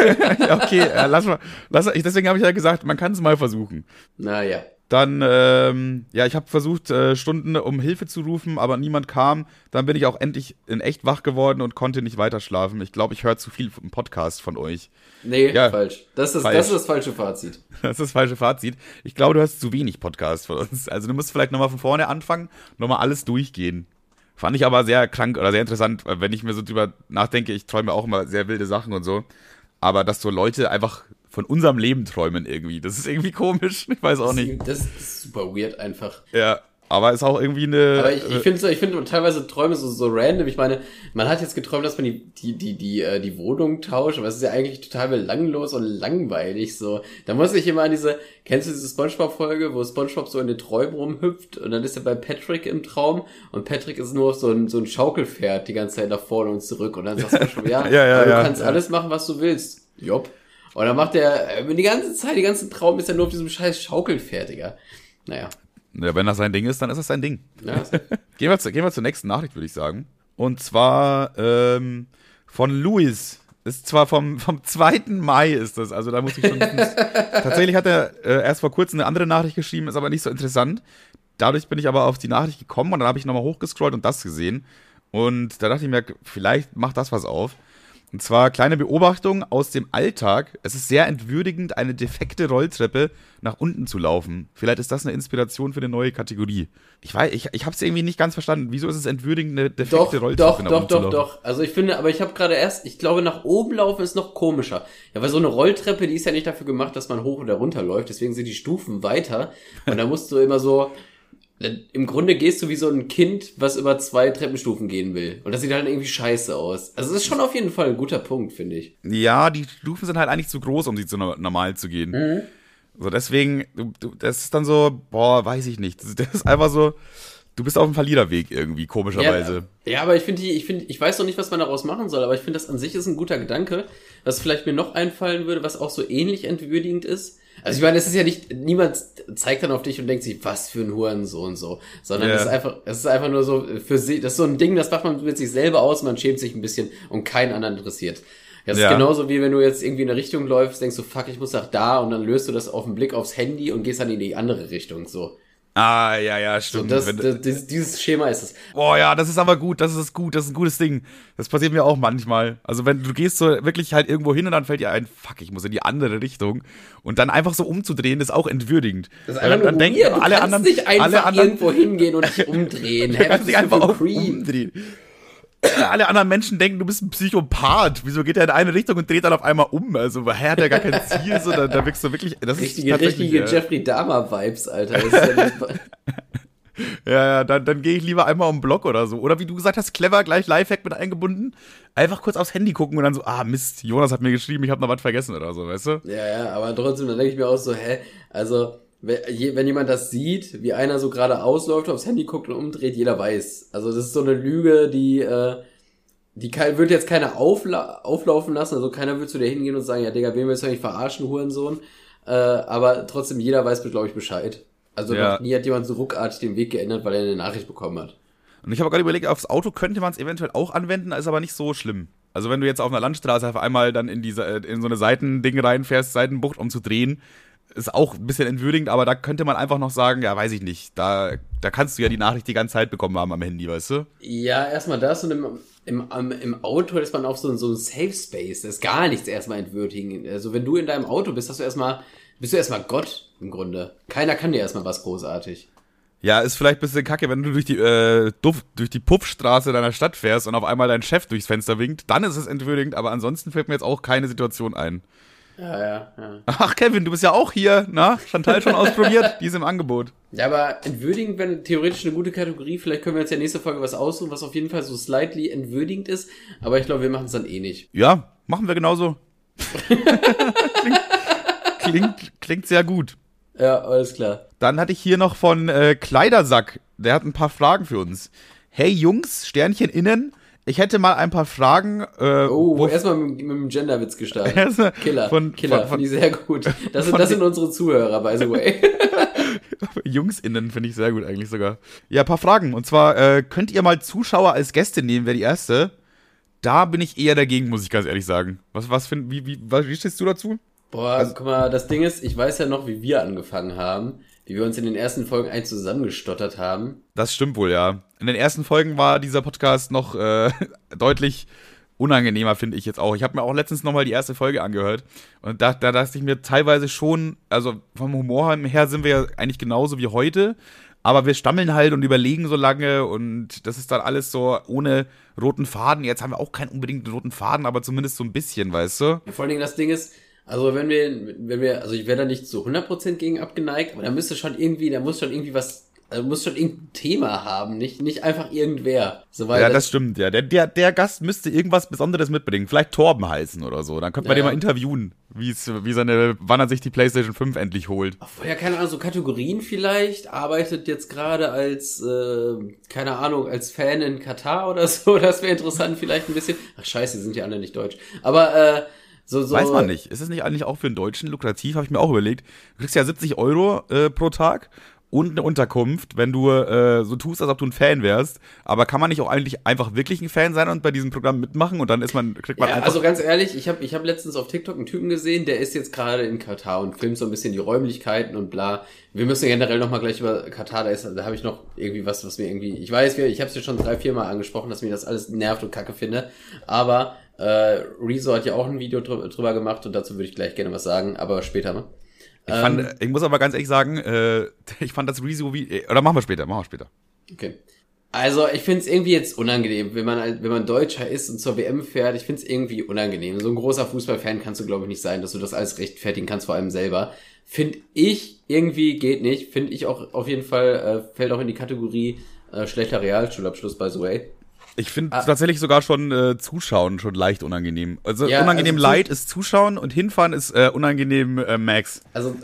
Okay, äh, lass mal. Lass, deswegen habe ich ja gesagt, man kann es mal versuchen. naja. Dann, ähm, ja, ich habe versucht, äh, Stunden um Hilfe zu rufen, aber niemand kam. Dann bin ich auch endlich in echt wach geworden und konnte nicht weiter schlafen. Ich glaube, ich höre zu viel im Podcast von euch. Nee, Ja. falsch. Das ist, Falsch. das ist das falsche Fazit. Das ist das falsche Fazit. Ich glaube, du hast zu wenig Podcast von uns. Also du musst vielleicht nochmal von vorne anfangen, nochmal alles durchgehen. Fand ich aber sehr krank oder sehr interessant, weil wenn ich mir so drüber nachdenke, ich träume auch immer sehr wilde Sachen und so. Aber dass so Leute einfach von unserem Leben träumen irgendwie, das ist irgendwie komisch. Ich weiß auch nicht. Das ist super weird einfach. Ja, aber ist auch irgendwie eine. Aber ich, ich finde so, ich finde teilweise Träume so, so random. Ich meine, man hat jetzt geträumt, dass man die, die, die, die, äh, die Wohnung tauscht, aber es ist ja eigentlich total belanglos und langweilig, so. Da muss ich immer an diese, kennst du diese Spongebob-Folge, wo Spongebob so in den Träumen rumhüpft und dann ist er bei Patrick im Traum und Patrick ist nur auf so ein, so ein Schaukelpferd die ganze Zeit nach vorne und zurück und dann sagt Spongebob, ja, Ja, ja, aber du ja, kannst ja. alles machen, was du willst. Jopp. Und dann macht er, die ganze Zeit, die ganzen Traum ist er nur auf diesem scheiß Schaukelpferd, Digga. Naja. ja, wenn das sein Ding ist, dann ist das sein Ding. Ja, Gehen wir, zu, gehen wir zur nächsten Nachricht, würde ich sagen. Und zwar ähm, von Luis. Ist zwar vom, vom 2. Mai ist das, also da muss ich schon. tatsächlich hat er äh, erst vor kurzem eine andere Nachricht geschrieben, ist aber nicht so interessant. Dadurch bin ich aber auf die Nachricht gekommen und dann habe ich nochmal hochgescrollt und das gesehen. Und da dachte ich mir, vielleicht macht das was auf. Und zwar kleine Beobachtung aus dem Alltag. Es ist sehr entwürdigend, eine defekte Rolltreppe nach unten zu laufen. Vielleicht ist das eine Inspiration für eine neue Kategorie. Ich weiß, ich, ich habe es irgendwie nicht ganz verstanden. Wieso ist es entwürdigend, eine defekte Doch, Rolltreppe doch, nach doch, unten zu doch, laufen? doch. Also ich finde, aber ich habe gerade erst, ich glaube, nach oben laufen ist noch komischer. Ja, weil so eine Rolltreppe, die ist ja nicht dafür gemacht, dass man hoch oder runter läuft. Deswegen sind die Stufen weiter. Und da musst du immer so, im Grunde gehst du wie so ein Kind, was über zwei Treppenstufen gehen will. Und das sieht halt irgendwie scheiße aus. Also das ist schon auf jeden Fall ein guter Punkt, finde ich. Ja, die Stufen sind halt eigentlich zu groß, um sie zu no- normal zu gehen. Mhm. So, deswegen, du, du, das ist dann so, boah, weiß ich nicht. Das, das ist einfach so, du bist auf dem Verliererweg irgendwie, komischerweise. Ja, ja aber ich finde, ich finde, ich weiß noch nicht, was man daraus machen soll, aber ich finde, das an sich ist ein guter Gedanke. Was vielleicht mir noch einfallen würde, was auch so ähnlich entwürdigend ist. Also ich meine, es ist ja nicht, niemand zeigt dann auf dich und denkt sich, was für ein Hurensohn so, sondern Ja. es ist einfach, es ist einfach nur so für sie, das ist so ein Ding, das macht man mit sich selber aus, man schämt sich ein bisschen und keinen anderen interessiert. Das Ja. ist genauso wie wenn du jetzt irgendwie in eine Richtung läufst, denkst du, fuck, ich muss nach da und dann löst du das auf den Blick aufs Handy und gehst dann in die andere Richtung, so. Ah, ja, ja, So, stimmt. das, Wenn- das, dieses- Schema ist es. Boah, ja, das ist aber gut, das ist gut, das ist ein gutes Ding. Das passiert mir auch manchmal. Also wenn du gehst so wirklich halt irgendwo hin und dann fällt dir ein, fuck, ich muss in die andere Richtung und dann einfach so umzudrehen, ist auch entwürdigend. Das ist einfach dann, dann denken weird. Du alle kannst anderen, nicht einfach alle anderen, irgendwo hingehen und dich umdrehen. du kannst dich einfach auch umdrehen. Alle anderen Menschen denken, du bist ein Psychopath. Wieso geht er in eine Richtung und dreht dann auf einmal um? Also, hä, hat er gar kein Ziel? So, da, da wirkst du wirklich, das richtige, ist richtige äh, Jeffrey Dahmer-Vibes, Alter. Ja, ja, ja, dann, dann gehe ich lieber einmal um den Block oder so. Oder wie du gesagt hast, clever, gleich Lifehack mit eingebunden. Einfach kurz aufs Handy gucken und dann so, ah, Mist, Jonas hat mir geschrieben, ich habe noch was vergessen oder so, weißt du? Ja, ja, aber trotzdem, dann denke ich mir auch so, hä, also, wenn jemand das sieht, wie einer so gerade ausläuft, aufs Handy guckt und umdreht, jeder weiß. Also das ist so eine Lüge, die, äh, die kann, wird jetzt keiner aufla auflaufen lassen. Also keiner wird zu dir hingehen und sagen, ja Digga, wen willst du eigentlich verarschen, Hurensohn? Äh, aber trotzdem, jeder weiß, glaube ich, Bescheid. Also ja. noch nie hat jemand so ruckartig den Weg geändert, weil er eine Nachricht bekommen hat. Und ich habe gerade überlegt, aufs Auto könnte man es eventuell auch anwenden, ist aber nicht so schlimm. Also wenn du jetzt auf einer Landstraße auf einmal dann in diese in so eine Seitending reinfährst, Seitenbucht, um zu drehen, ist auch ein bisschen entwürdigend, aber da könnte man einfach noch sagen, ja, weiß ich nicht, da, da kannst du ja die Nachricht die ganze Zeit bekommen haben am Handy, weißt du? Ja, erstmal das und im, im, im Auto ist man auf so, so ein Safe Space, das ist gar nichts erstmal entwürdigend. Also wenn du in deinem Auto bist, hast du erstmal, bist du erstmal Gott im Grunde. Keiner kann dir erstmal was großartig. Ja, ist vielleicht ein bisschen kacke, wenn du durch die, äh, Duft, durch die Puffstraße deiner Stadt fährst und auf einmal dein Chef durchs Fenster winkt, dann ist es entwürdigend, aber ansonsten fällt mir jetzt auch keine Situation ein. Ja, ja, ja. Ach, Kevin, du bist ja auch hier, na? Chantal schon ausprobiert? Die ist im Angebot. Ja, aber entwürdigend wäre theoretisch eine gute Kategorie. Vielleicht können wir jetzt ja nächste Folge was aussuchen, was auf jeden Fall so slightly entwürdigend ist. Aber ich glaube, wir machen es dann eh nicht. Ja, machen wir genauso. klingt, klingt, klingt sehr gut. Ja, alles klar. Dann hatte ich hier noch von äh, Kleidersack. Der hat ein paar Fragen für uns. Hey Jungs, Sternchen innen. Ich hätte mal ein paar Fragen. Äh, oh, erstmal mit, mit dem Genderwitz gestartet. Killer, von, Killer, finde ich sehr gut. Das, sind, das sind unsere Zuhörer, by the way. JungsInnen finde ich sehr gut eigentlich sogar. Ja, ein paar Fragen. Und zwar, äh, könnt ihr mal Zuschauer als Gäste nehmen, wäre die erste. Da bin ich eher dagegen, muss ich ganz ehrlich sagen. Was, was find, wie, wie, wie stehst du dazu? Boah, also, guck mal, das Ding ist, ich weiß ja noch, wie wir angefangen haben wie wir uns in den ersten Folgen ein zusammengestottert haben. Das stimmt wohl, ja. In den ersten Folgen war dieser Podcast noch äh, deutlich unangenehmer, finde ich jetzt auch. Ich habe mir auch letztens nochmal die erste Folge angehört und da, da dachte ich mir teilweise schon, also vom Humor her sind wir ja eigentlich genauso wie heute, aber wir stammeln halt und überlegen so lange und das ist dann alles so ohne roten Faden. Jetzt haben wir auch keinen unbedingt roten Faden, aber zumindest so ein bisschen, weißt du? Vor allen Dingen das Ding ist, also wenn wir, wenn wir, also ich wäre da nicht zu 100% gegen abgeneigt, aber da müsste schon irgendwie, da muss schon irgendwie was, also muss schon irgendein Thema haben, nicht, nicht einfach irgendwer. So, ja, das, das, stimmt, ja. Der, der, der Gast müsste irgendwas Besonderes mitbringen. Vielleicht Torben heißen oder so. Dann könnte man ja, den mal interviewen, wie es, wie seine, wann er sich die PlayStation 5 endlich holt. Ach, ja, keine Ahnung, so Kategorien vielleicht, arbeitet jetzt gerade als, äh, keine Ahnung, als Fan in Katar oder so. Das wäre interessant vielleicht ein bisschen. Ach scheiße, die sind ja alle nicht deutsch. Aber, äh, so, so. Weiß man nicht. Ist es nicht eigentlich auch für einen Deutschen lukrativ? Habe ich mir auch überlegt. Du kriegst ja 70 Euro äh, pro Tag und eine Unterkunft, wenn du äh, so tust, als ob du ein Fan wärst. Aber kann man nicht auch eigentlich einfach wirklich ein Fan sein und bei diesem Programm mitmachen und dann ist man, kriegt man ja, einfach. Also ganz ehrlich, ich habe ich hab letztens auf TikTok einen Typen gesehen, der ist jetzt gerade in Katar und filmt so ein bisschen die Räumlichkeiten und bla. Wir müssen generell nochmal gleich über Katar, da, ist, da habe ich noch irgendwie was, was mir irgendwie. Ich weiß, ich habe es ja schon drei, vier Mal angesprochen, dass mir das alles nervt und kacke finde. Aber äh, Rezo hat ja auch ein Video drüber, drüber gemacht und dazu würde ich gleich gerne was sagen, aber später, ne? Ich, fand, ähm, ich muss aber ganz ehrlich sagen, äh, ich fand das Rezo wie. Äh, oder machen wir später, machen wir später. Okay. Also ich finde es irgendwie jetzt unangenehm, wenn man wenn man Deutscher ist und zur WM fährt. Ich finde es irgendwie unangenehm. So ein großer Fußballfan kannst du glaube ich nicht sein, dass du das alles rechtfertigen kannst vor allem selber. Finde ich irgendwie geht nicht. Finde ich auch auf jeden Fall äh, fällt auch in die Kategorie äh, schlechter Realschulabschluss by the way. Ich finde ah. tatsächlich sogar schon äh, Zuschauen schon leicht unangenehm. Also ja, unangenehm also Light ist Zuschauen und Hinfahren ist äh, unangenehm äh, Max. Also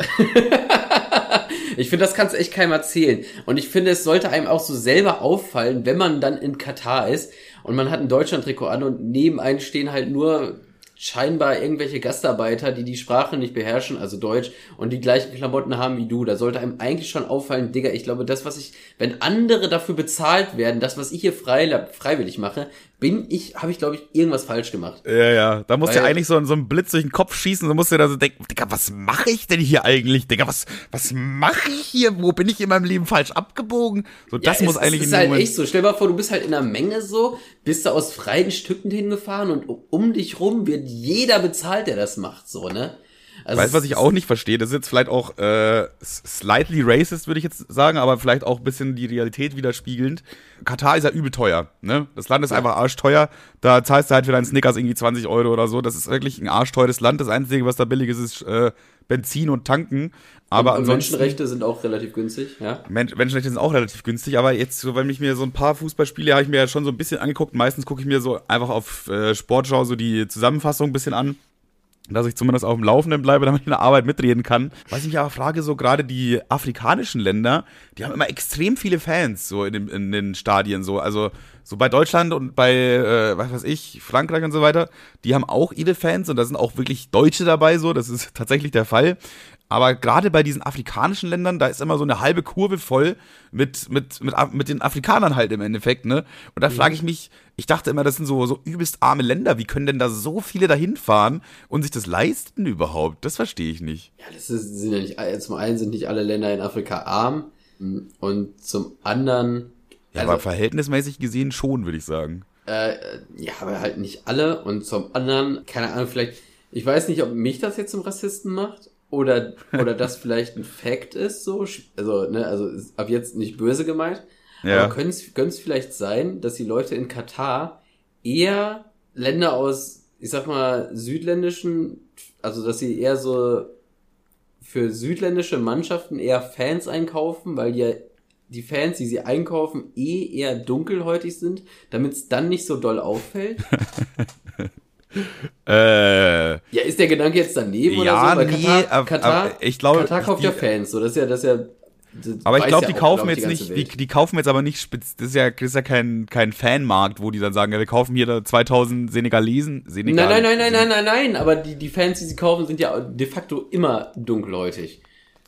ich finde, das kannst du echt keinem erzählen. Und ich finde, es sollte einem auch so selber auffallen, wenn man dann in Katar ist und man hat ein Deutschland-Trikot an und neben einen stehen halt nur scheinbar irgendwelche Gastarbeiter, die die Sprache nicht beherrschen, also Deutsch, und die gleichen Klamotten haben wie du. Da sollte einem eigentlich schon auffallen, Digga, ich glaube, das, was ich, wenn andere dafür bezahlt werden, das, was ich hier frei, freiwillig mache, bin ich, habe ich, glaube ich, irgendwas falsch gemacht. Ja, ja. Da muss ja eigentlich so, so ein Blitz durch den Kopf schießen, so musst du da so denken, Digga, was mache ich denn hier eigentlich? Digga, was, was mache ich hier? Wo bin ich in meinem Leben falsch abgebogen? So, das ja, muss es, eigentlich es ist halt Moment echt so. Stell dir mal vor, du bist halt in einer Menge so, bist du aus freien Stücken hingefahren und um dich rum wird jeder bezahlt, der das macht, so, ne? Also weißt du, was ich auch nicht verstehe? Das ist jetzt vielleicht auch äh, slightly racist, würde ich jetzt sagen, aber vielleicht auch ein bisschen die Realität widerspiegelnd. Katar ist ja übel teuer, ne? Das Land ist ja. einfach arschteuer. Da zahlst du halt für deinen Snickers irgendwie 20 Euro oder so. Das ist wirklich ein arschteures Land. Das Einzige, was da billig ist, ist äh, Benzin und Tanken. Aber und, und Menschenrechte sind auch relativ günstig, ja. Men Menschenrechte sind auch relativ günstig, aber jetzt, so, wenn ich mir so ein paar Fußballspiele habe ich mir ja schon so ein bisschen angeguckt. Meistens gucke ich mir so einfach auf äh, Sportschau so die Zusammenfassung ein bisschen an dass ich zumindest auf dem Laufenden bleibe, damit ich in der Arbeit mitreden kann. Was ich mich aber frage, so gerade die afrikanischen Länder, die haben immer extrem viele Fans so in, dem, in den Stadien, so also so bei Deutschland und bei äh, was weiß ich Frankreich und so weiter, die haben auch ihre Fans und da sind auch wirklich Deutsche dabei, so das ist tatsächlich der Fall. Aber gerade bei diesen afrikanischen Ländern, da ist immer so eine halbe Kurve voll mit, mit, mit, mit den Afrikanern halt im Endeffekt, ne? Und da mhm. frage ich mich, ich dachte immer, das sind so, so übelst arme Länder. Wie können denn da so viele dahin fahren und sich das leisten überhaupt? Das verstehe ich nicht. Ja, das ist, sind ja nicht, äh, zum einen sind nicht alle Länder in Afrika arm und zum anderen. Ja, also, aber verhältnismäßig gesehen schon, würde ich sagen. Äh, ja, aber halt nicht alle und zum anderen, keine Ahnung, vielleicht, ich weiß nicht, ob mich das jetzt zum Rassisten macht, oder, oder das vielleicht ein Fact ist, so, also, ne, also ab jetzt nicht böse gemeint, ja. aber könnte es vielleicht sein, dass die Leute in Katar eher Länder aus, ich sag mal, südländischen, also dass sie eher so für südländische Mannschaften eher Fans einkaufen, weil die ja die Fans, die sie einkaufen, eh eher dunkelhäutig sind, damit es dann nicht so doll auffällt. Äh, ja, ist der Gedanke jetzt daneben ja, oder so? Weil nee, Katar, Katar, ich glaube, Katar kauft die, ja Fans, so das ist ja, das ist ja. Aber ich glaube, die ja kaufen glaub, jetzt die nicht, die, die, kaufen jetzt aber nicht spitz. Das ist ja, das ist ja kein, kein Fanmarkt, wo die dann sagen, ja, wir kaufen hier 2000 Senegalesen. Senegal nein, nein, nein, nein, nein, nein, nein, aber die, die Fans, die sie kaufen, sind ja de facto immer dunkelhäutig.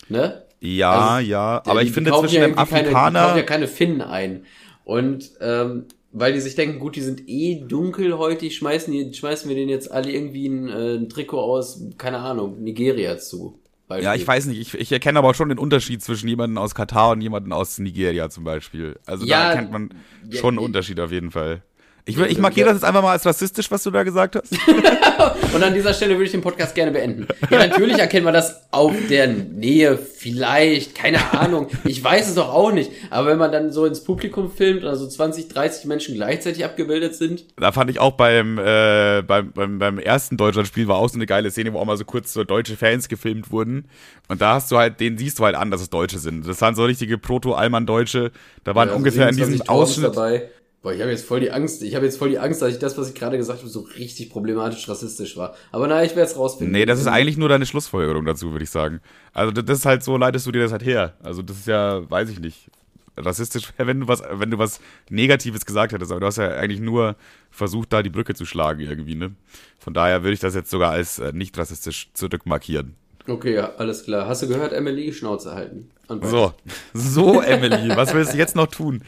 Ne? Ja, also, ja, aber die, ich finde zwischen ja dem Afrikaner. Keine, die kaufen ja keine Finnen ein. Und ähm, weil die sich denken, gut, die sind eh dunkelhäutig, schmeißen, die, schmeißen wir denen jetzt alle irgendwie ein, äh, ein Trikot aus, keine Ahnung, Nigeria zu. Beispiel. Ja, ich weiß nicht. Ich, ich erkenne aber schon den Unterschied zwischen jemandem aus Katar und jemandem aus Nigeria zum Beispiel. Also ja, da erkennt man schon einen Unterschied auf jeden Fall. Ich, will, ich markiere das jetzt einfach mal als rassistisch, was du da gesagt hast. und an dieser Stelle würde ich den Podcast gerne beenden. Ja, natürlich erkennt man das auf der Nähe, vielleicht, keine Ahnung. Ich weiß es doch auch nicht. Aber wenn man dann so ins Publikum filmt und so 20, 30 Menschen gleichzeitig abgebildet sind. Da fand ich auch beim, äh, beim, beim, beim ersten Deutschlandspiel war auch so eine geile Szene, wo auch mal so kurz so deutsche Fans gefilmt wurden. Und da hast du halt, den siehst du halt an, dass es Deutsche sind. Das waren so richtige Proto-Allmann-Deutsche. Da waren ja, ungefähr in diesem Ausschnitt. Dabei Boah, ich habe jetzt voll die Angst, ich habe jetzt voll die Angst, dass ich das, was ich gerade gesagt habe, so richtig problematisch rassistisch war. Aber naja, ich werde es rausfinden. Nee, das ist eigentlich nur deine Schlussfolgerung dazu, würde ich sagen. Also das ist halt so, leitest du dir das halt her. Also das ist ja, weiß ich nicht, rassistisch, wenn du was, wenn du was Negatives gesagt hättest, aber du hast ja eigentlich nur versucht, da die Brücke zu schlagen irgendwie, ne? Von daher würde ich das jetzt sogar als äh, nicht rassistisch zurückmarkieren. Okay, ja, alles klar. Hast du gehört, Emily, Schnauze halten? So, so, Emily, was willst du jetzt noch tun?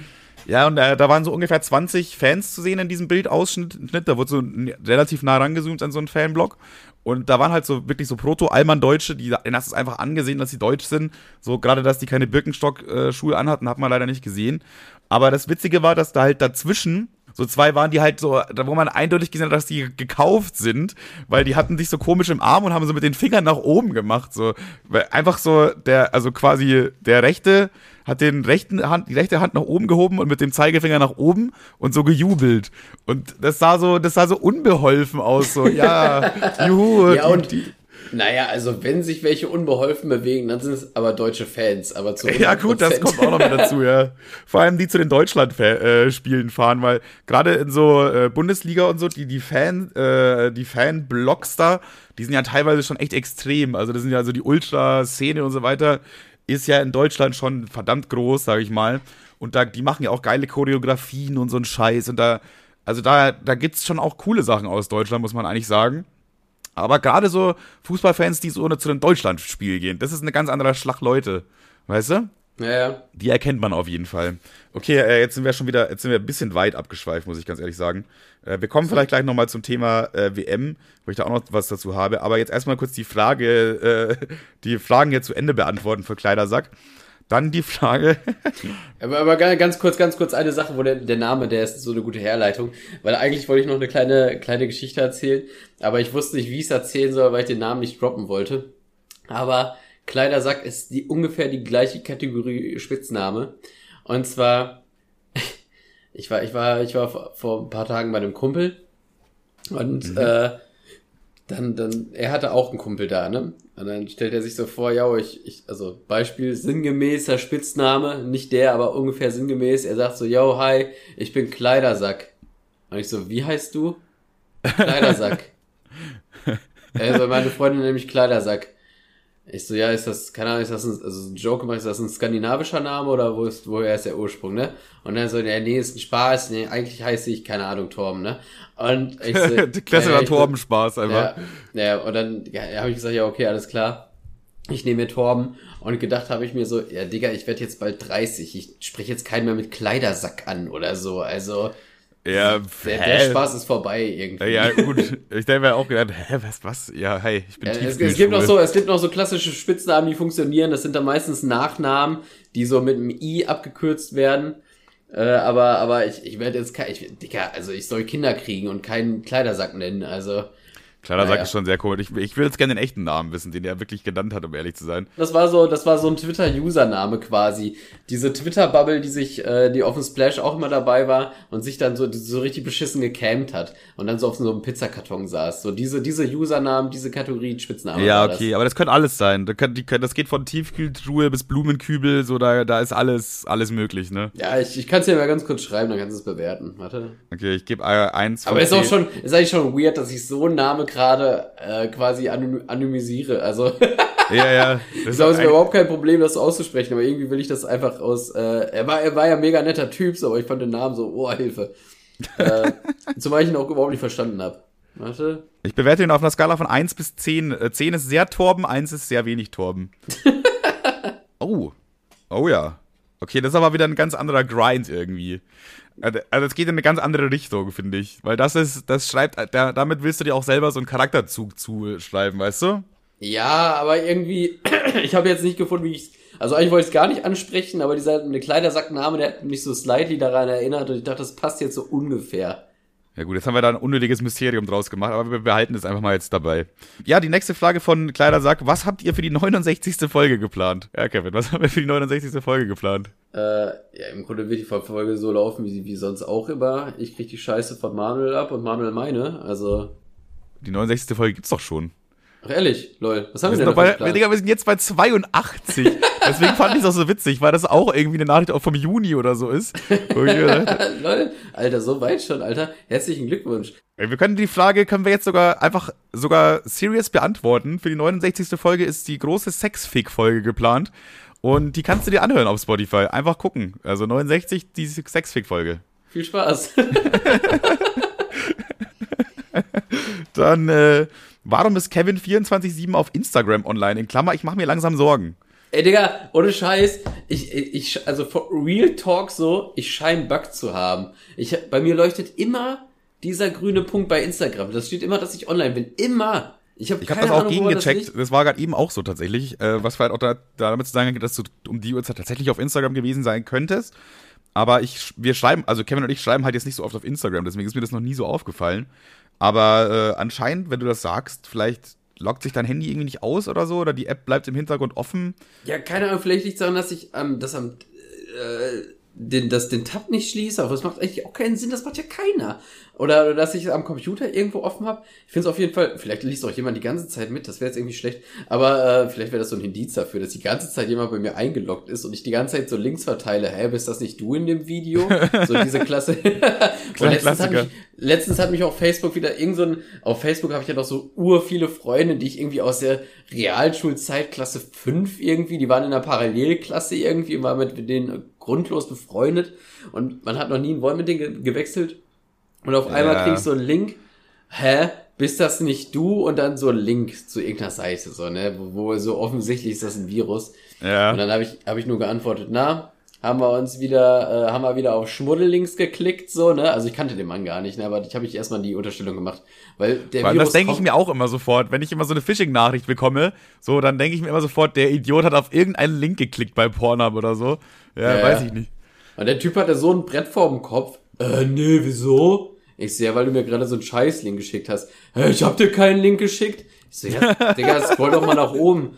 Ja, und äh, da waren so ungefähr 20 Fans zu sehen in diesem Bildausschnitt. Da wurde so relativ nah rangezoomt an so einen Fanblock. Und da waren halt so wirklich so Proto-Allmann-Deutsche, die denen hast du einfach angesehen, dass sie deutsch sind. So gerade, dass die keine Birkenstock-Schuhe anhatten, hat man leider nicht gesehen. Aber das Witzige war, dass da halt dazwischen so zwei waren die halt so, da wo man eindeutig gesehen hat, dass die gekauft sind, weil die hatten sich so komisch im Arm und haben so mit den Fingern nach oben gemacht. So einfach so der, also quasi der rechte hat den rechten Hand, die rechte Hand nach oben gehoben und mit dem Zeigefinger nach oben und so gejubelt. Und das sah so, das sah so unbeholfen aus. So, ja, juhu. ja, und die, naja, also wenn sich welche unbeholfen bewegen, dann sind es aber deutsche Fans. Aber zu Ja gut, das kommt auch noch mit dazu, ja. Vor allem die zu den Deutschland-Spielen fahren, weil gerade in so äh, Bundesliga und so, die, die Fan, äh, die Fan-Blocks da, die sind ja teilweise schon echt extrem. Also das sind ja so die Ultra-Szene und so weiter, ist ja in Deutschland schon verdammt groß, sag ich mal. Und da, die machen ja auch geile Choreografien und so einen Scheiß. Und da, also da, da gibt's schon auch coole Sachen aus Deutschland, muss man eigentlich sagen. Aber gerade so Fußballfans, die so zu einem Deutschlandspiel gehen, das ist eine ganz andere Schlag Leute. Weißt du? Ja, ja. Die erkennt man auf jeden Fall. Okay, äh, jetzt sind wir schon wieder, jetzt sind wir ein bisschen weit abgeschweift, muss ich ganz ehrlich sagen. Äh, wir kommen vielleicht gleich nochmal zum Thema äh, WM, wo ich da auch noch was dazu habe. Aber jetzt erstmal kurz die Frage, äh, die Fragen jetzt zu Ende beantworten für Kleidersack. Dann die Frage. aber, aber ganz kurz, ganz kurz eine Sache, wo der, der Name, der ist so eine gute Herleitung. Weil eigentlich wollte ich noch eine kleine, kleine Geschichte erzählen, aber ich wusste nicht, wie ich es erzählen soll, weil ich den Namen nicht droppen wollte. Aber Kleidersack ist die ungefähr die gleiche Kategorie Spitzname. Und zwar, ich war, ich war, ich war vor, ein paar Tagen bei einem Kumpel und mhm. äh, dann, dann, er hatte auch einen Kumpel da, ne? Und dann stellt er sich so vor, ja, ich, ich, also Beispiel sinngemäßer Spitzname, nicht der, aber ungefähr sinngemäß. Er sagt so, yo, hi, ich bin Kleidersack. Und ich so, wie heißt du? Kleidersack. also meine Freundin nämlich Kleidersack. Ich so, ja, ist das, keine Ahnung, ist das ein, also ein Joke gemacht, ist das ein skandinavischer Name oder wo ist, woher ist der Ursprung, ne? Und dann so, ja, nee, ist ein Spaß, nee, eigentlich heiße ich, keine Ahnung, Torben, ne? Und ich so, Klasse war Torben Spaß einfach. Ja, ja und dann ja, habe ich gesagt, ja, okay, alles klar. Ich nehme mir Torben und gedacht habe ich mir so, ja, Digga, ich werde jetzt bald 30, ich spreche jetzt keinen mehr mit Kleidersack an oder so, also ja, der, der, Spaß ist vorbei irgendwie. Ja, gut. Ich denke mir auch gedacht, hä, was, was? Ja, hey, ich bin ja, es, es gibt noch so, es gibt noch so klassische Spitznamen, die funktionieren. Das sind dann meistens Nachnamen, die so mit einem I abgekürzt werden. Äh, aber, aber ich, ich werde jetzt kein, ich, Digga, also ich soll Kinder kriegen und keinen Kleidersack nennen, also. Kleiner naja. Sack ist schon sehr cool. Ich, ich will jetzt gerne den echten Namen wissen, den er wirklich genannt hat, um ehrlich zu sein. Das war so, das war so ein Twitter-Username quasi. Diese Twitter-Bubble, die sich, äh, die auf dem Splash auch immer dabei war und sich dann so, so richtig beschissen gecampt hat und dann so auf so einem Pizzakarton saß. So diese, diese Usernamen, diese Kategorie Spitznamen. Ja, okay, aber das können alles sein. Das, kann, die, das geht von Tiefkühltruhe bis Blumenkübel, so da, da ist alles, alles möglich, ne? Ja, ich, ich kann es dir mal ganz kurz schreiben, dann kannst du es bewerten. Warte. Okay, ich gebe äh, eins. Aber ist auch schon, ist eigentlich schon weird, dass ich so einen Namen gerade äh, quasi anonymisiere. Also ja, ja. Das ich glaube, es ist mir überhaupt kein Problem, das auszusprechen, aber irgendwie will ich das einfach aus. Äh, er war, er war ja mega netter Typ, so, aber ich fand den Namen so, oh Hilfe. äh, zumal ich ihn auch überhaupt nicht verstanden habe. Warte. Ich bewerte ihn auf einer Skala von 1 bis 10. Äh, 10 ist sehr Torben, 1 ist sehr wenig Torben. oh. Oh ja. Okay, das ist aber wieder ein ganz anderer Grind irgendwie. Also, also es geht in eine ganz andere Richtung, finde ich. Weil das ist, das schreibt, da, damit willst du dir auch selber so einen Charakterzug zuschreiben, weißt du? Ja, aber irgendwie, ich habe jetzt nicht gefunden, wie ich also eigentlich wollte ich es gar nicht ansprechen, aber dieser eine Kleidersackname, der hat mich so slightly daran erinnert und ich dachte, das passt jetzt so ungefähr. Ja gut, jetzt haben wir da ein unnötiges Mysterium draus gemacht, aber wir behalten es einfach mal jetzt dabei. Ja, die nächste Frage von Kleidersack. Was habt ihr für die 69. Folge geplant? Ja, Kevin, was haben wir für die 69. Folge geplant? Äh, ja, im Grunde wird die Folge so laufen, wie, wie sonst auch immer. Ich krieg die Scheiße von Manuel ab und Manuel meine, also... Die 69. Folge gibt's doch schon. Ach, ehrlich, lol. Was haben wir, wir denn bei, wir, Digga, wir sind jetzt bei 82. Deswegen fand ich es auch so witzig, weil das auch irgendwie eine Nachricht auch vom Juni oder so ist. lol. Alter, so weit schon, Alter. Herzlichen Glückwunsch. Wir können die Frage, können wir jetzt sogar einfach sogar serious beantworten. Für die 69. Folge ist die große Sexfick-Folge geplant. Und die kannst du dir anhören auf Spotify. Einfach gucken. Also 69, die Sexfick-Folge. Viel Spaß. Dann, äh, Warum ist Kevin 24-7 auf Instagram online? In Klammer, ich mache mir langsam Sorgen. Ey, Digga, ohne Scheiß, ich, ich, also for Real Talk so, ich scheine Bug zu haben. Ich, bei mir leuchtet immer dieser grüne Punkt bei Instagram. Das steht immer, dass ich online bin. Immer. Ich habe ich hab das auch gegengecheckt. Das, das, war gerade eben auch so tatsächlich. Äh, was vielleicht auch da, damit zu sagen dass du um die Uhrzeit tatsächlich auf Instagram gewesen sein könntest. Aber ich, wir schreiben, also Kevin und ich schreiben halt jetzt nicht so oft auf Instagram, deswegen ist mir das noch nie so aufgefallen. Aber äh, anscheinend, wenn du das sagst, vielleicht lockt sich dein Handy irgendwie nicht aus oder so, oder die App bleibt im Hintergrund offen. Ja, keine Ahnung, vielleicht liegt es daran, dass ich ähm, das am äh, den, das, den Tab nicht schließe, aber es macht eigentlich auch keinen Sinn, das macht ja keiner. Oder, oder dass ich es am Computer irgendwo offen habe. Ich finde es auf jeden Fall, vielleicht liest auch jemand die ganze Zeit mit, das wäre jetzt irgendwie schlecht, aber äh, vielleicht wäre das so ein Indiz dafür, dass die ganze Zeit jemand bei mir eingeloggt ist und ich die ganze Zeit so Links verteile, hä, bist das nicht du in dem Video? so diese Klasse. und letztens hat, mich, letztens hat mich auf Facebook wieder irgend so ein, auf Facebook habe ich ja noch so ur viele Freunde, die ich irgendwie aus der Realschulzeit Klasse 5 irgendwie, die waren in einer Parallelklasse irgendwie und war mit denen grundlos befreundet und man hat noch nie ein Wort mit denen gewechselt und auf einmal ja. krieg ich so einen Link, hä, bist das nicht du? Und dann so ein Link zu irgendeiner Seite, so, ne, wo, wo so offensichtlich ist das ein Virus. Ja. Und dann habe ich, hab ich nur geantwortet, na, haben wir uns wieder, äh, haben wir wieder auf Schmuddellinks geklickt, so, ne? Also ich kannte den Mann gar nicht, ne? Aber ich habe ich erstmal die Unterstellung gemacht. Weil der Weil Virus das denke ich mir auch immer sofort. Wenn ich immer so eine Phishing-Nachricht bekomme, so, dann denke ich mir immer sofort, der Idiot hat auf irgendeinen Link geklickt bei Pornhub oder so. Ja, ja weiß ich nicht. Und der Typ hatte so ein Brett vorm Kopf. Äh, nee, wieso? Ich sehe, weil du mir gerade so einen Scheiß-Link geschickt hast. Hey, ich hab dir keinen Link geschickt. Ich so, ja, Digga, scroll doch mal nach oben.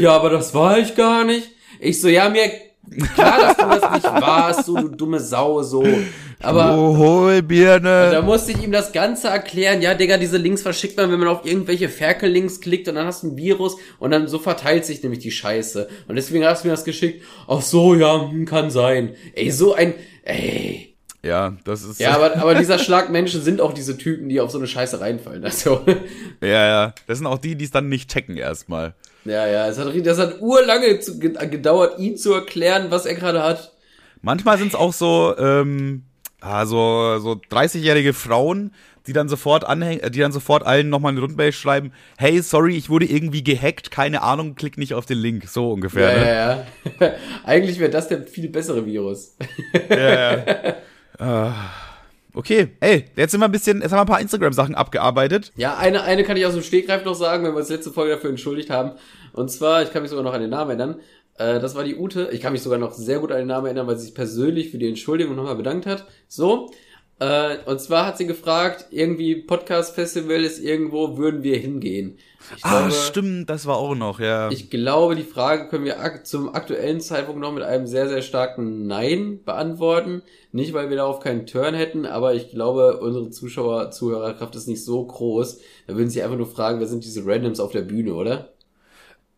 Ja, aber das war ich gar nicht. Ich so, ja, mir Klar, dass du das nicht warst, so, du dumme Sau, so. Aber. Oh, Hohlbirne. Da musste ich ihm das Ganze erklären. Ja, Digga, diese Links verschickt man, wenn man auf irgendwelche Ferkel-Links klickt und dann hast du ein Virus und dann so verteilt sich nämlich die Scheiße. Und deswegen hast du mir das geschickt. Ach so, ja, hm, kann sein. Ey, so ein, ey. Ja, das ist. Ja, aber, aber dieser Schlag Menschen sind auch diese Typen, die auf so eine Scheiße reinfallen. Also. Ja, ja. Das sind auch die, die es dann nicht checken erstmal. Ja, ja, es hat, das hat urlange gedauert, ihm zu erklären, was er gerade hat. Manchmal sind es auch so, ähm, also so 30-jährige Frauen, die dann sofort anhängen, äh, die dann sofort allen nochmal eine Rundmail schreiben, hey, sorry, ich wurde irgendwie gehackt, keine Ahnung, klick nicht auf den Link, so ungefähr. Ja, ne? ja, ja. Eigentlich wäre das der viel bessere Virus. ja, ja. Uh. Okay, ey, jetzt sind wir ein bisschen, jetzt haben wir ein paar Instagram-Sachen abgearbeitet. Ja, eine, eine kann ich aus dem Stegreif noch sagen, wenn wir uns letzte Folge dafür entschuldigt haben. Und zwar, ich kann mich sogar noch an den Namen erinnern. Äh, das war die Ute. Ich kann mich sogar noch sehr gut an den Namen erinnern, weil sie sich persönlich für die Entschuldigung nochmal bedankt hat. So. Äh, und zwar hat sie gefragt, irgendwie Podcast-Festival ist irgendwo, würden wir hingehen? Ich ah, glaube, stimmt, das war auch noch, ja. Ich glaube, die Frage können wir ak zum aktuellen Zeitpunkt noch mit einem sehr, sehr starken Nein beantworten. Nicht, weil wir darauf keinen Turn hätten, aber ich glaube, unsere Zuschauer, Zuhörerkraft ist nicht so groß. Da würden sie einfach nur fragen, wer sind diese Randoms auf der Bühne, oder?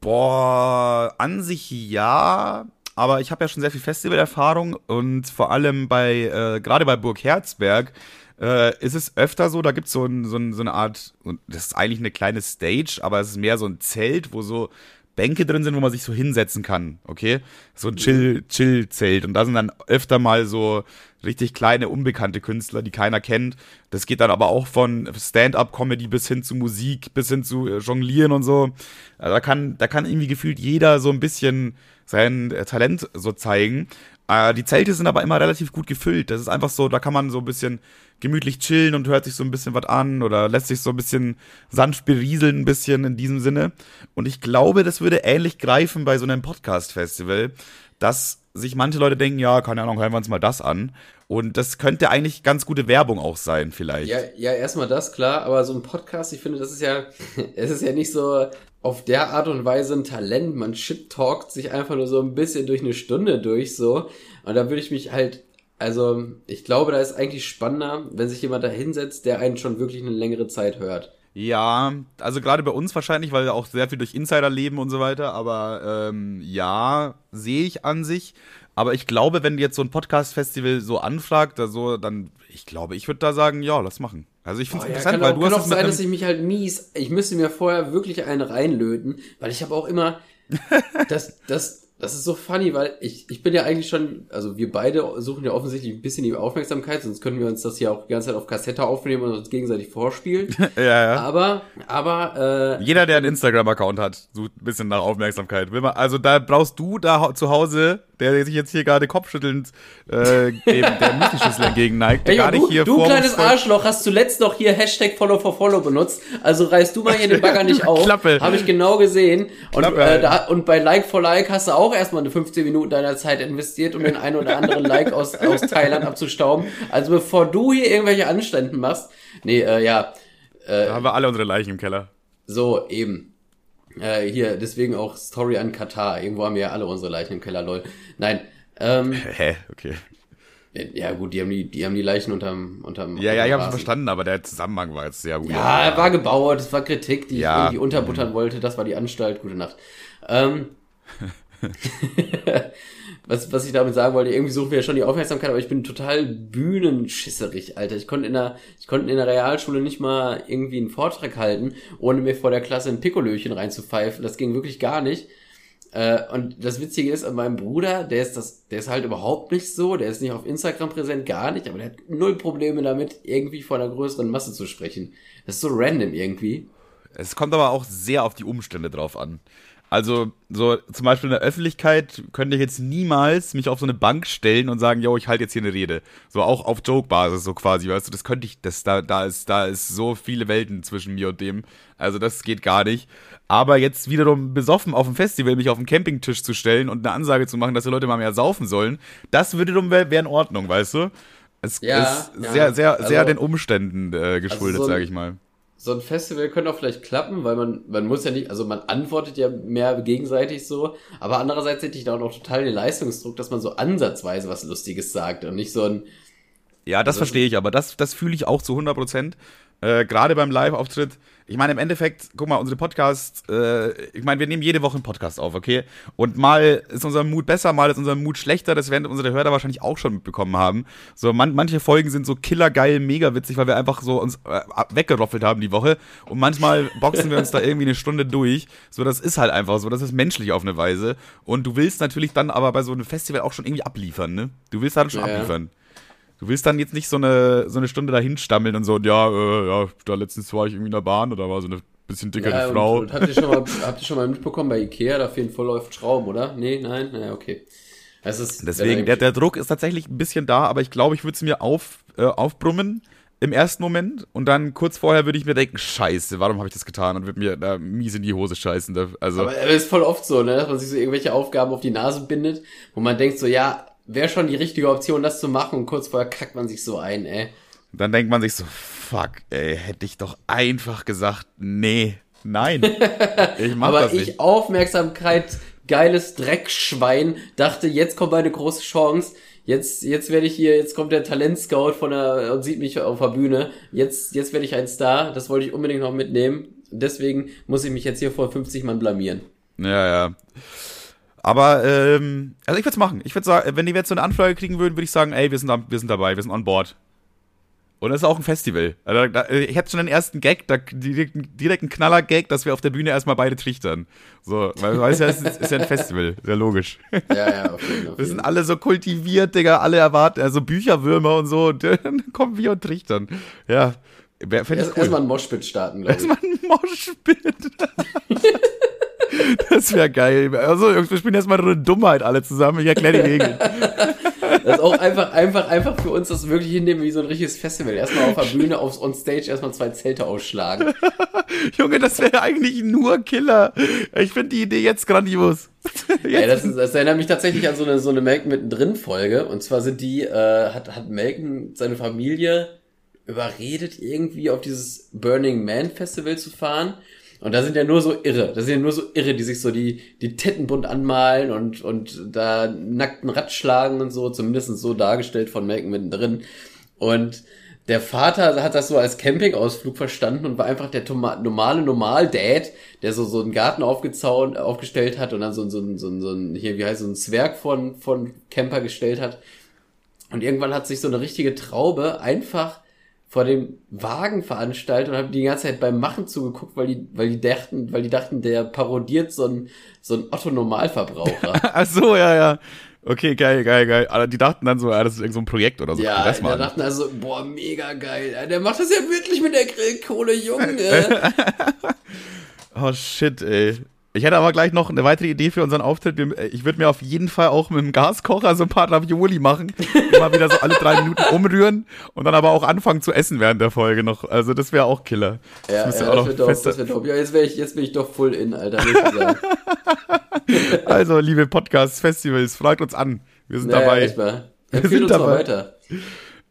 Boah, an sich ja, aber ich habe ja schon sehr viel Festivalerfahrung und vor allem bei, äh, gerade bei Burg Herzberg, äh, ist es öfter so, da gibt so es ein, so, ein, so eine Art, das ist eigentlich eine kleine Stage, aber es ist mehr so ein Zelt, wo so Bänke drin sind, wo man sich so hinsetzen kann, okay? So ein Chill, Chill-Zelt. Und da sind dann öfter mal so richtig kleine, unbekannte Künstler, die keiner kennt. Das geht dann aber auch von Stand-up-Comedy bis hin zu Musik, bis hin zu äh, Jonglieren und so. Also da kann, da kann irgendwie gefühlt jeder so ein bisschen sein äh, Talent so zeigen. Äh, die Zelte sind aber immer relativ gut gefüllt. Das ist einfach so, da kann man so ein bisschen gemütlich chillen und hört sich so ein bisschen was an oder lässt sich so ein bisschen sanft berieseln, ein bisschen in diesem Sinne. Und ich glaube, das würde ähnlich greifen bei so einem Podcast-Festival, dass sich manche Leute denken, ja, keine Ahnung, hören wir uns mal das an. Und das könnte eigentlich ganz gute Werbung auch sein, vielleicht. Ja, ja, erstmal das, klar, aber so ein Podcast, ich finde, das ist ja, es ist ja nicht so auf der Art und Weise ein Talent. Man shit-talkt sich einfach nur so ein bisschen durch eine Stunde durch, so. Und da würde ich mich halt also, ich glaube, da ist eigentlich spannender, wenn sich jemand da hinsetzt, der einen schon wirklich eine längere Zeit hört. Ja, also gerade bei uns wahrscheinlich, weil wir auch sehr viel durch Insider leben und so weiter, aber ähm, ja, sehe ich an sich. Aber ich glaube, wenn jetzt so ein Podcast-Festival so anfragt, also, dann, ich glaube, ich würde da sagen, ja, lass machen. Also ich finde es oh, interessant, ja, weil auch, du kann hast. Kann auch sein, dass ich mich halt mies, ich müsste mir vorher wirklich einen reinlöten, weil ich habe auch immer, das, das, das ist so funny, weil ich, ich bin ja eigentlich schon, also wir beide suchen ja offensichtlich ein bisschen die Aufmerksamkeit, sonst können wir uns das ja auch die ganze Zeit auf Kassette aufnehmen und uns gegenseitig vorspielen. ja, ja. Aber, aber, äh, Jeder, der einen Instagram-Account hat, sucht ein bisschen nach Aufmerksamkeit. Also da brauchst du da zu Hause der sich jetzt hier gerade kopfschüttelnd äh, dem, der Müslischüssel entgegen neigt. Hey, gar du, hier du kleines Arschloch, hast zuletzt noch hier Hashtag Follow for Follow benutzt. Also reißt du mal hier den Bagger nicht auf. Klappe. Habe ich genau gesehen. Und, Klappe, äh, da, und bei Like for Like hast du auch erstmal eine 15 Minuten deiner Zeit investiert, um den einen oder anderen Like aus, aus Thailand abzustauben. Also bevor du hier irgendwelche Anständen machst. Nee, äh, ja. Äh, da haben wir alle unsere Leichen im Keller. So, eben. Äh, hier, deswegen auch Story an Katar. Irgendwo haben wir ja alle unsere Leichen im Keller, lol. Nein. Ähm, Hä? Okay. Ja, gut, die haben die, die haben die Leichen unterm, unterm. Ja, ja, ich habe verstanden, aber der Zusammenhang war jetzt sehr gut. Ja, er war gebaut, es war Kritik, die ja. ich irgendwie unterbuttern mhm. wollte. Das war die Anstalt. Gute Nacht. Ähm, was, was ich damit sagen wollte, irgendwie suchen wir ja schon die Aufmerksamkeit, aber ich bin total bühnenschisserig, Alter. Ich konnte in der, ich konnte in der Realschule nicht mal irgendwie einen Vortrag halten, ohne mir vor der Klasse ein Pikolöchen reinzupfeifen. Das ging wirklich gar nicht. Äh, und das Witzige ist, an meinem Bruder, der ist das, der ist halt überhaupt nicht so, der ist nicht auf Instagram präsent, gar nicht, aber der hat null Probleme damit, irgendwie vor einer größeren Masse zu sprechen. Das ist so random irgendwie. Es kommt aber auch sehr auf die Umstände drauf an. Also, so zum Beispiel in der Öffentlichkeit könnte ich jetzt niemals mich auf so eine Bank stellen und sagen, yo, ich halte jetzt hier eine Rede. So auch auf Joke-Basis, so quasi, weißt du, das könnte ich, das, da, da ist, da ist so viele Welten zwischen mir und dem. Also, das geht gar nicht. Aber jetzt wiederum besoffen auf dem Festival mich auf den Campingtisch zu stellen und eine Ansage zu machen, dass die Leute mal mehr saufen sollen, das wiederum wäre wär in Ordnung, weißt du? Es ja, ist ja. sehr, sehr, sehr also, den Umständen äh, geschuldet, also so sage ich mal so ein Festival könnte auch vielleicht klappen, weil man, man muss ja nicht, also man antwortet ja mehr gegenseitig so, aber andererseits hätte ich da auch noch total den Leistungsdruck, dass man so ansatzweise was Lustiges sagt und nicht so ein. Ja, das also verstehe ich, aber das, das fühle ich auch zu 100 Prozent. Äh, Gerade beim Live-Auftritt ich meine, im Endeffekt, guck mal, unsere Podcasts, äh, ich meine, wir nehmen jede Woche einen Podcast auf, okay? Und mal ist unser Mut besser, mal ist unser Mut schlechter, das werden unsere Hörer wahrscheinlich auch schon mitbekommen haben. So, man, manche Folgen sind so killergeil, mega witzig, weil wir einfach so uns äh, weggeroffelt haben die Woche. Und manchmal boxen wir uns da irgendwie eine Stunde durch. So, das ist halt einfach so, das ist menschlich auf eine Weise. Und du willst natürlich dann aber bei so einem Festival auch schon irgendwie abliefern, ne? Du willst dann schon ja. abliefern. Du willst dann jetzt nicht so eine, so eine Stunde dahin stammeln und so, und ja, äh, ja, da letztens war ich irgendwie in der Bahn oder war so eine bisschen dickere ja, Frau. Und, und habt, ihr schon mal, habt ihr schon mal mitbekommen bei Ikea, da fehlen voll auf Schrauben, oder? Nee, nein? Naja, okay. Also Deswegen, der, der Druck ist tatsächlich ein bisschen da, aber ich glaube, ich würde es mir auf, äh, aufbrummen im ersten Moment und dann kurz vorher würde ich mir denken, scheiße, warum habe ich das getan und würde mir da mies in die Hose scheißen. Also, aber es ist voll oft so, ne, dass man sich so irgendwelche Aufgaben auf die Nase bindet, wo man denkt so, ja, wäre schon die richtige Option, das zu machen und kurz vorher kackt man sich so ein, ey. Dann denkt man sich so, fuck, ey, hätte ich doch einfach gesagt, nee, nein. Ich mach Aber das nicht. ich Aufmerksamkeit, geiles Dreckschwein, dachte, jetzt kommt meine große Chance. Jetzt, jetzt werde ich hier, jetzt kommt der Talentscout von der und sieht mich auf der Bühne. Jetzt, jetzt werde ich ein Star. Das wollte ich unbedingt noch mitnehmen. Deswegen muss ich mich jetzt hier vor 50 Mann blamieren. Ja, ja. Aber, ähm, also ich würde es machen. Ich würde sagen, wenn die jetzt so eine Anfrage kriegen würden, würde ich sagen, ey, wir sind, da, wir sind dabei, wir sind on board. Und das ist auch ein Festival. Also, da, ich hätte schon den ersten Gag, da, direkt, direkt einen Knaller-Gag, dass wir auf der Bühne erstmal beide trichtern. So, weil weißt ja, es ist, ist ja ein Festival, sehr logisch. Ja, ja, auf jeden Fall. Wir sind alle so kultiviert, Digga, alle erwarten, also Bücherwürmer und so, und dann kommen wir und trichtern. Ja. Erst, cool. Erstmal ein Moshpit starten, glaube ich. Erstmal ein Moshpit. Das wäre geil. Also, wir spielen erstmal eine Dummheit alle zusammen. Ich erkläre die Regeln. Das ist auch einfach, einfach, einfach für uns das wirklich hinnehmen wie so ein richtiges Festival. Erstmal auf der Bühne, aufs On-Stage erstmal zwei Zelte ausschlagen. Junge, das wäre eigentlich nur Killer. Ich finde die Idee jetzt grandios. Jetzt. Ja, das, ist, das erinnert mich tatsächlich an so eine, so eine Malcolm mittendrin Folge. Und zwar sind die, äh, hat, hat Malcolm seine Familie überredet, irgendwie auf dieses Burning Man Festival zu fahren. Und da sind ja nur so Irre. Da sind ja nur so Irre, die sich so die, die Titten bunt anmalen und, und da nackten Rad schlagen und so, zumindest so dargestellt von Malcolm mittendrin. Und der Vater hat das so als Campingausflug verstanden und war einfach der normale Normal-Dad, der so, so einen Garten aufgezaunt, aufgestellt hat und dann so, so, so, so ein, hier, wie heißt so ein Zwerg von, von Camper gestellt hat. Und irgendwann hat sich so eine richtige Traube einfach vor dem Wagen veranstaltet und habe die ganze Zeit beim Machen zugeguckt, weil die, weil die dachten, weil die dachten, der parodiert so ein so ein Otto Normalverbraucher. Ach so, ja, ja. Okay, geil, geil, geil. Aber die dachten dann so, ja, das ist irgend so ein Projekt oder so. Ja, die dachten also, boah, mega geil. Der macht das ja wirklich mit der Grillkohle, Junge. oh shit, ey. Ich hätte aber gleich noch eine weitere Idee für unseren Auftritt. Ich würde mir auf jeden Fall auch mit dem Gaskocher so ein paar Ravioli machen. Immer wieder so alle drei Minuten umrühren und dann aber auch anfangen zu essen während der Folge noch. Also das wäre auch Killer. Ja, das, ja, das wird doch, das wird doch. Ja, jetzt, ich, jetzt bin ich doch full in, Alter. also, liebe Podcasts, Festivals, fragt uns an. Wir sind naja, dabei. Mal. Wir sind uns dabei. weiter.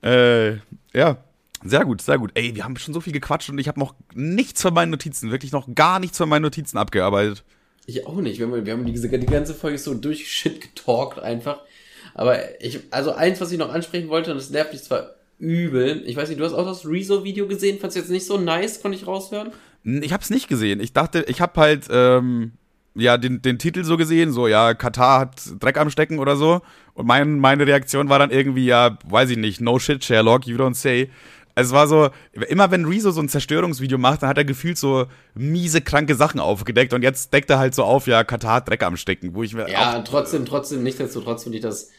Äh, ja. Sehr gut, sehr gut. Ey, wir haben schon so viel gequatscht und ich habe noch nichts von meinen Notizen, wirklich noch gar nichts von meinen Notizen abgearbeitet. Ich auch nicht. Wir haben, wir haben diese, die ganze Folge so durch Shit getalkt einfach. Aber ich, also eins, was ich noch ansprechen wollte, und das nervt mich zwar übel. Ich weiß nicht, du hast auch das Rezo-Video gesehen, fandst du jetzt nicht so nice, konnte ich raushören? Ich hab's nicht gesehen. Ich dachte, ich hab halt, ähm, ja, den, den Titel so gesehen, so, ja, Katar hat Dreck am Stecken oder so. Und mein, meine Reaktion war dann irgendwie, ja, weiß ich nicht, no shit, Sherlock, you don't say. Es war so, immer wenn Rezo so ein Zerstörungsvideo macht, dann hat er gefühlt so miese, kranke Sachen aufgedeckt und jetzt deckt er halt so auf, ja, Katar Dreck am Stecken, wo ich mir. Ja, trotzdem, trotzdem, nichtsdestotrotz finde ich das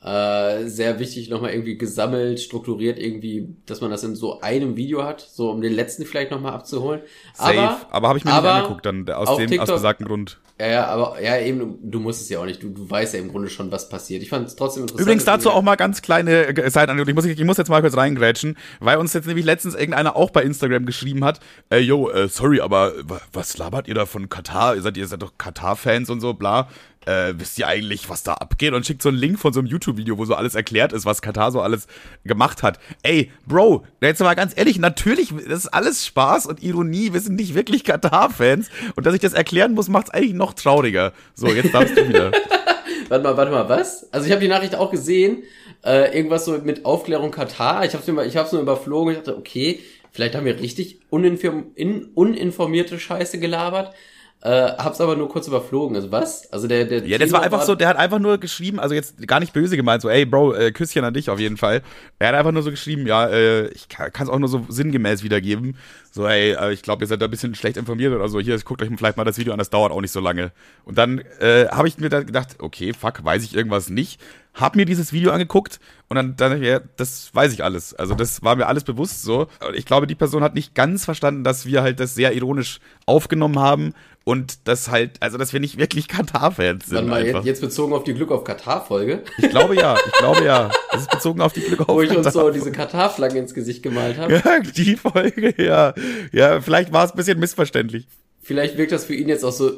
Äh, sehr wichtig nochmal irgendwie gesammelt, strukturiert irgendwie, dass man das in so einem Video hat, so um den letzten vielleicht nochmal abzuholen. Safe, aber, aber habe ich mir nicht angeguckt dann aus dem TikTok, aus besagten Grund. Ja, ja, aber ja, eben, du musst es ja auch nicht. Du, du weißt ja im Grunde schon, was passiert. Ich fand es trotzdem interessant. Übrigens dazu auch mal ganz kleine Seitenanekdote. Ich muss, ich muss jetzt mal kurz reingrätschen, weil uns jetzt nämlich letztens irgendeiner auch bei Instagram geschrieben hat, äh, yo, äh, sorry, aber was labert ihr da von Katar? Ihr seid, ihr seid doch Katar-Fans und so, bla äh, wisst ihr eigentlich, was da abgeht? Und schickt so einen Link von so einem YouTube-Video, wo so alles erklärt ist, was Katar so alles gemacht hat. Ey, Bro, jetzt mal ganz ehrlich, natürlich, das ist alles Spaß und Ironie. Wir sind nicht wirklich Katar-Fans. Und dass ich das erklären muss, macht es eigentlich noch trauriger. So, jetzt darfst du wieder. warte mal, warte mal, was? Also ich habe die Nachricht auch gesehen. Äh, irgendwas so mit Aufklärung Katar. Ich habe es hab's nur überflogen. Ich dachte, okay, vielleicht haben wir richtig uninformierte Scheiße gelabert. Äh, hab's aber nur kurz überflogen. Also was? Also der, der. Ja, das war einfach so, der hat einfach nur geschrieben, also jetzt gar nicht böse gemeint, so, ey Bro, äh, Küsschen an dich auf jeden Fall. Er hat einfach nur so geschrieben, ja, äh, ich kann es auch nur so sinngemäß wiedergeben. So, ey, äh, ich glaube, ihr seid da ein bisschen schlecht informiert oder so. Hier, guckt euch vielleicht mal das Video an, das dauert auch nicht so lange. Und dann äh, habe ich mir da gedacht, okay, fuck, weiß ich irgendwas nicht. Hab mir dieses Video angeguckt und dann, dann ja, das weiß ich alles. Also das war mir alles bewusst so. Ich glaube, die Person hat nicht ganz verstanden, dass wir halt das sehr ironisch aufgenommen haben und das halt, also dass wir nicht wirklich Katar-Fans sind. Warte mal, einfach. jetzt bezogen auf die Glück auf Katar-Folge? Ich glaube ja, ich glaube ja. Das ist bezogen auf die Glück auf Wo ich uns so diese Katar-Flagge ins Gesicht gemalt habe. Ja, die Folge, ja. Ja, vielleicht war es ein bisschen missverständlich. Vielleicht wirkt das für ihn jetzt auch so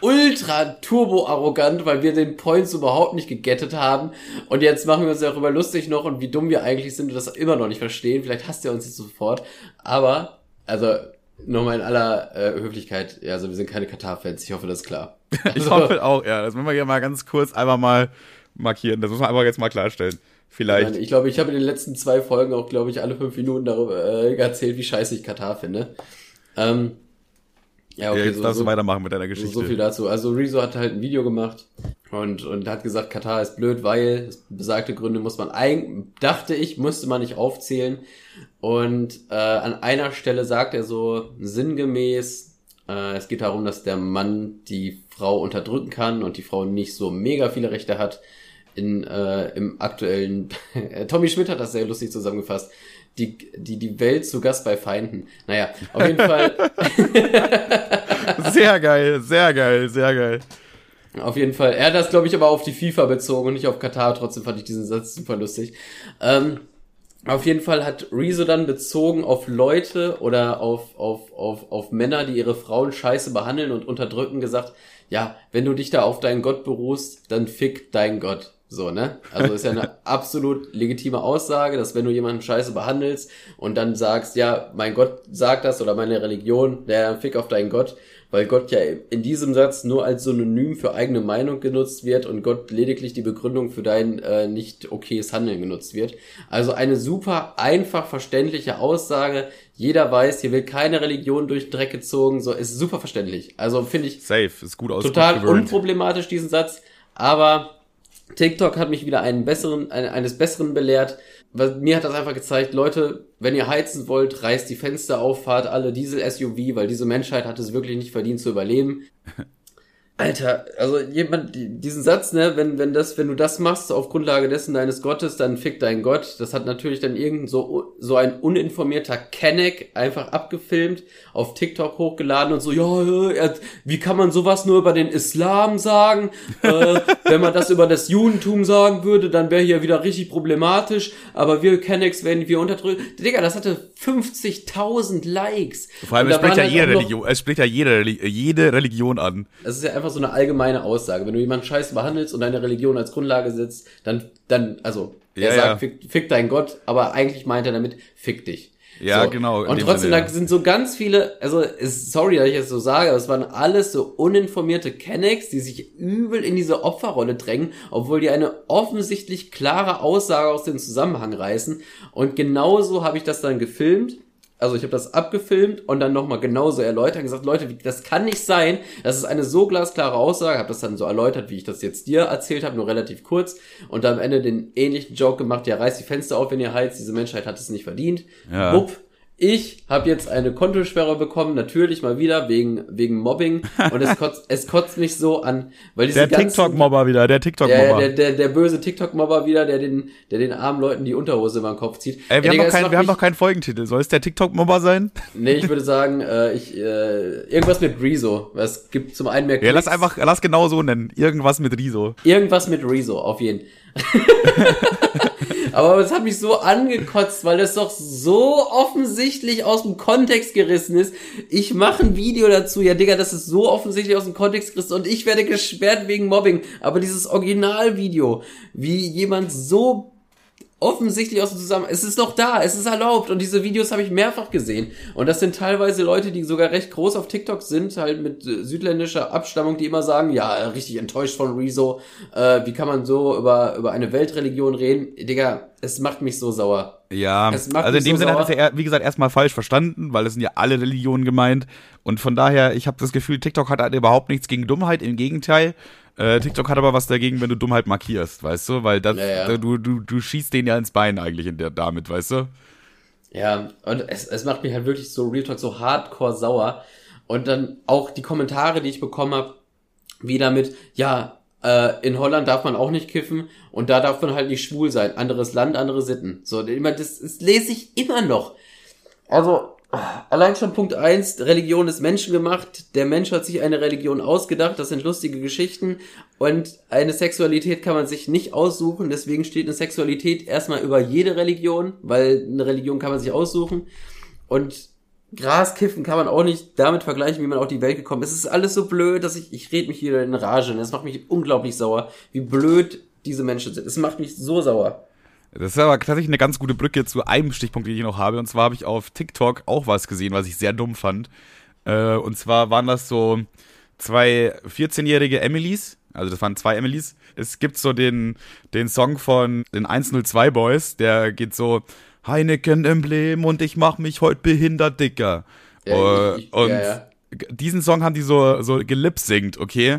ultra turbo arrogant, weil wir den Points überhaupt nicht gegettet haben. Und jetzt machen wir uns darüber lustig noch und wie dumm wir eigentlich sind und das immer noch nicht verstehen. Vielleicht hasst er uns jetzt sofort. Aber, also, nochmal in aller äh, Höflichkeit, ja, also wir sind keine Katar-Fans, ich hoffe, das ist klar. Also, ich hoffe auch, ja. Das müssen wir hier mal ganz kurz einfach mal markieren. Das muss man einfach jetzt mal klarstellen. Vielleicht. Ich glaube, ich habe in den letzten zwei Folgen auch, glaube ich, alle fünf Minuten darüber äh, erzählt, wie scheiße ich Katar finde. Ähm, ja, okay, jetzt so, darfst du weitermachen mit deiner Geschichte. So, so viel dazu. Also Rezo hat halt ein Video gemacht und, und hat gesagt, Katar ist blöd, weil besagte Gründe muss man eigentlich, dachte ich, musste man nicht aufzählen. Und äh, an einer Stelle sagt er so sinngemäß, äh, es geht darum, dass der Mann die Frau unterdrücken kann und die Frau nicht so mega viele Rechte hat. In, äh, Im aktuellen, Tommy Schmidt hat das sehr lustig zusammengefasst die, die, die Welt zu Gast bei Feinden. Naja, auf jeden Fall. sehr geil, sehr geil, sehr geil. Auf jeden Fall. Er hat das, glaube ich, aber auf die FIFA bezogen und nicht auf Katar. Trotzdem fand ich diesen Satz super lustig. Ähm, auf jeden Fall hat Rezo dann bezogen auf Leute oder auf, auf, auf, auf Männer, die ihre Frauen scheiße behandeln und unterdrücken, gesagt, ja, wenn du dich da auf deinen Gott beruhst, dann fick dein Gott. So, ne? Also ist ja eine absolut legitime Aussage, dass wenn du jemanden scheiße behandelst und dann sagst, ja, mein Gott sagt das oder meine Religion, der fick auf deinen Gott, weil Gott ja in diesem Satz nur als Synonym für eigene Meinung genutzt wird und Gott lediglich die Begründung für dein äh, nicht okayes Handeln genutzt wird. Also eine super einfach verständliche Aussage. Jeder weiß, hier wird keine Religion durch den Dreck gezogen, so ist super verständlich. Also finde ich safe, ist gut Total unproblematisch diesen Satz, aber TikTok hat mich wieder einen besseren, eines Besseren belehrt. Mir hat das einfach gezeigt, Leute, wenn ihr heizen wollt, reißt die Fenster auf, fahrt alle Diesel-SUV, weil diese Menschheit hat es wirklich nicht verdient zu überleben. Alter, also jemand, diesen Satz, ne, wenn, wenn das, wenn du das machst auf Grundlage dessen deines Gottes, dann fick dein Gott. Das hat natürlich dann irgend so, so ein uninformierter Kenneck einfach abgefilmt, auf TikTok hochgeladen und so, ja, wie kann man sowas nur über den Islam sagen? äh, wenn man das über das Judentum sagen würde, dann wäre hier wieder richtig problematisch, aber wir Kennecks werden wir unterdrückt. Digga, das hatte 50.000 Likes. Vor allem, es spricht ja jede Religion, es spricht ja jede, jede Religion an. Einfach so eine allgemeine Aussage. Wenn du jemanden scheiße behandelst und deine Religion als Grundlage setzt, dann, dann, also, er ja, sagt, ja. Fick, fick dein Gott, aber eigentlich meint er damit, fick dich. Ja, so. genau. Und trotzdem, Sinne, da sind so ganz viele, also sorry, dass ich das so sage, aber es waren alles so uninformierte Kennex, die sich übel in diese Opferrolle drängen, obwohl die eine offensichtlich klare Aussage aus dem Zusammenhang reißen. Und genauso habe ich das dann gefilmt also ich habe das abgefilmt und dann nochmal genauso erläutert, gesagt, Leute, das kann nicht sein, das ist eine so glasklare Aussage, habe das dann so erläutert, wie ich das jetzt dir erzählt habe, nur relativ kurz. Und am Ende den ähnlichen Joke gemacht, ja, reißt die Fenster auf, wenn ihr heizt, diese Menschheit hat es nicht verdient. Ja. Wupp, ich habe jetzt eine Kontosperre bekommen, natürlich mal wieder wegen wegen Mobbing und es kotzt, es kotzt mich so an, weil diese der TikTok-Mobber wieder, der TikTok-Mobber, ja, der, der, der böse TikTok-Mobber wieder, der den der den armen Leuten die Unterhose über den Kopf zieht. Ey, wir, ja, haben, noch kein, wir haben noch keinen Folgentitel. Soll es der TikTok-Mobber sein? Nee, ich würde sagen, äh, ich äh, irgendwas mit Rezo. Es gibt zum einen mehr Klicks. Ja, lass einfach, lass genau so nennen. Irgendwas mit Rezo. Irgendwas mit Rezo, auf jeden. Aber es hat mich so angekotzt, weil das doch so offensichtlich aus dem Kontext gerissen ist. Ich mache ein Video dazu. Ja, Digga, das ist so offensichtlich aus dem Kontext gerissen und ich werde gesperrt wegen Mobbing. Aber dieses Originalvideo, wie jemand so offensichtlich aus dem Zusammenhang. Es ist doch da, es ist erlaubt und diese Videos habe ich mehrfach gesehen. Und das sind teilweise Leute, die sogar recht groß auf TikTok sind, halt mit äh, südländischer Abstammung, die immer sagen, ja, richtig enttäuscht von Rezo, äh, wie kann man so über, über eine Weltreligion reden? Digga, es macht mich so sauer. Ja, also in dem so Sinne hat es ja, wie gesagt, erstmal falsch verstanden, weil es sind ja alle Religionen gemeint. Und von daher, ich habe das Gefühl, TikTok hat halt überhaupt nichts gegen Dummheit, im Gegenteil. Äh, TikTok hat aber was dagegen, wenn du Dummheit markierst, weißt du? Weil das, ja, ja. Du, du, du schießt den ja ins Bein eigentlich in der, damit, weißt du? Ja, und es, es macht mich halt wirklich so Real Talk so hardcore sauer. Und dann auch die Kommentare, die ich bekommen habe, wieder mit, ja, äh, in Holland darf man auch nicht kiffen und da darf man halt nicht schwul sein. Anderes Land, andere Sitten. So, immer, das, das lese ich immer noch. Also, Allein schon Punkt eins: Religion ist menschengemacht. Der Mensch hat sich eine Religion ausgedacht. Das sind lustige Geschichten. Und eine Sexualität kann man sich nicht aussuchen. Deswegen steht eine Sexualität erstmal über jede Religion, weil eine Religion kann man sich aussuchen. Und Graskiffen kann man auch nicht damit vergleichen, wie man auf die Welt gekommen ist. Es ist alles so blöd, dass ich, ich rede mich wieder in Rage. Es macht mich unglaublich sauer, wie blöd diese Menschen sind. Es macht mich so sauer. Das ist aber tatsächlich eine ganz gute Brücke zu einem Stichpunkt, den ich noch habe. Und zwar habe ich auf TikTok auch was gesehen, was ich sehr dumm fand. Äh, und zwar waren das so zwei 14-jährige Emilys. Also das waren zwei Emilys. Es gibt so den, den Song von den 102 Boys, der geht so Heineken-Emblem und ich mach mich heute behindert dicker. Ja, ich, ich, und ja, ja. diesen Song haben die so, so gelipsingt, okay?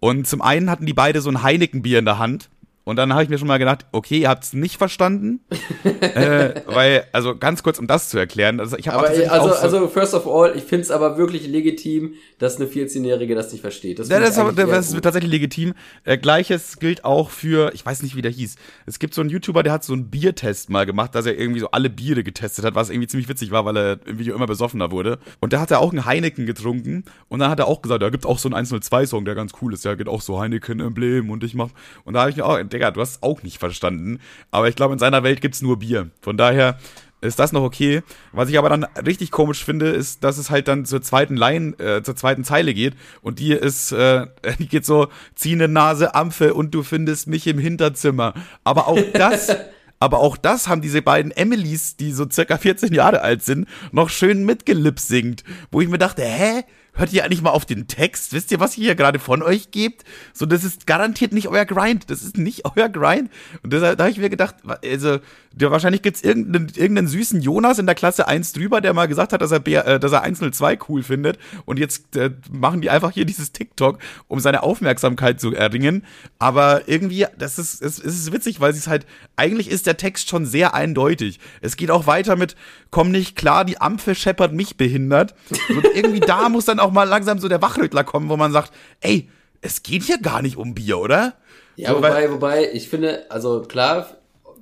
Und zum einen hatten die beide so ein Heineken-Bier in der Hand und dann habe ich mir schon mal gedacht, okay, ihr habt es nicht verstanden. äh, weil, also ganz kurz, um das zu erklären. Also, ich aber, also, so also, first of all, ich finde es aber wirklich legitim, dass eine 14-Jährige das nicht versteht. Das, ja, das, ist, das ist tatsächlich legitim. Äh, Gleiches gilt auch für, ich weiß nicht, wie der hieß. Es gibt so einen YouTuber, der hat so einen Biertest mal gemacht, dass er irgendwie so alle Biere getestet hat, was irgendwie ziemlich witzig war, weil er im Video immer besoffener wurde. Und da hat er auch einen Heineken getrunken. Und dann hat er auch gesagt, da gibt auch so einen 102-Song, der ganz cool ist. Ja, geht auch so Heineken-Emblem und ich mach. Und da habe ich mir auch, Digga, du hast es auch nicht verstanden. Aber ich glaube, in seiner Welt gibt es nur Bier. Von daher ist das noch okay. Was ich aber dann richtig komisch finde, ist, dass es halt dann zur zweiten Line, äh, zur zweiten Zeile geht und die ist, äh, die geht so, zieh ne Nase, Ampfe und du findest mich im Hinterzimmer. Aber auch das, aber auch das haben diese beiden Emilys, die so circa 14 Jahre alt sind, noch schön mitgelipsingt, wo ich mir dachte, hä? Hört ihr eigentlich mal auf den Text? Wisst ihr, was ihr hier gerade von euch gebt? So, das ist garantiert nicht euer Grind. Das ist nicht euer Grind. Und deshalb, da habe ich mir gedacht, also, der, wahrscheinlich gibt's irgendeinen, irgendeinen süßen Jonas in der Klasse 1 drüber, der mal gesagt hat, dass er, äh, dass er 102 cool findet. Und jetzt äh, machen die einfach hier dieses TikTok, um seine Aufmerksamkeit zu erringen. Aber irgendwie, das ist, es, es ist witzig, weil es halt, eigentlich ist der Text schon sehr eindeutig. Es geht auch weiter mit, komm nicht klar, die Ampel scheppert mich behindert. Und irgendwie da muss dann auch mal langsam so der Wachrüttler kommen, wo man sagt, ey, es geht hier gar nicht um Bier, oder? Ja, so, wobei, wobei, ich finde, also klar,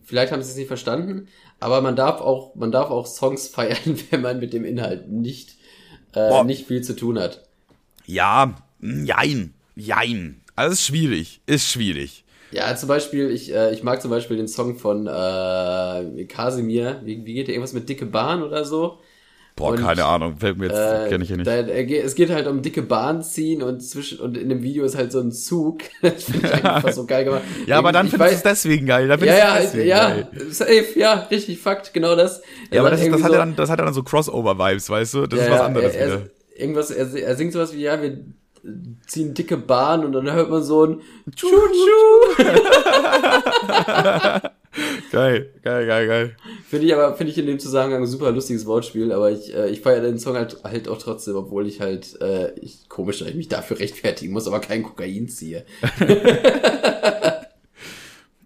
vielleicht haben sie es nicht verstanden, aber man darf auch, man darf auch Songs feiern, wenn man mit dem Inhalt nicht, äh, nicht viel zu tun hat. Ja, jein, jein. Also ist schwierig, ist schwierig. Ja, zum Beispiel, ich, äh, ich mag zum Beispiel den Song von äh, Kasimir. Wie, wie geht der? Irgendwas mit dicke Bahn oder so? Boah, und, keine Ahnung, fällt mir jetzt, äh, kenne ich hier nicht. Da, es geht halt um dicke Bahn ziehen und zwischen und in dem Video ist halt so ein Zug. das finde ich einfach so geil gemacht. ja, aber dann findest du es deswegen geil. Dann ja, ja, ja, geil. safe, ja, richtig, Fakt, genau das. Ja, aber das, das, hat so, dann, das hat dann so Crossover-Vibes, weißt du? Das ja, ist was anderes er, er, Irgendwas, er, er singt sowas wie, ja, wir ziehen dicke Bahn und dann hört man so ein Tschu-Tschu. geil, geil, geil, geil. Finde ich aber, finde ich in dem Zusammenhang ein super lustiges Wortspiel, aber ich, äh, ich feiere den Song halt, halt auch trotzdem, obwohl ich halt, äh, ich, komisch, dass ich mich dafür rechtfertigen muss, aber kein Kokain ziehe.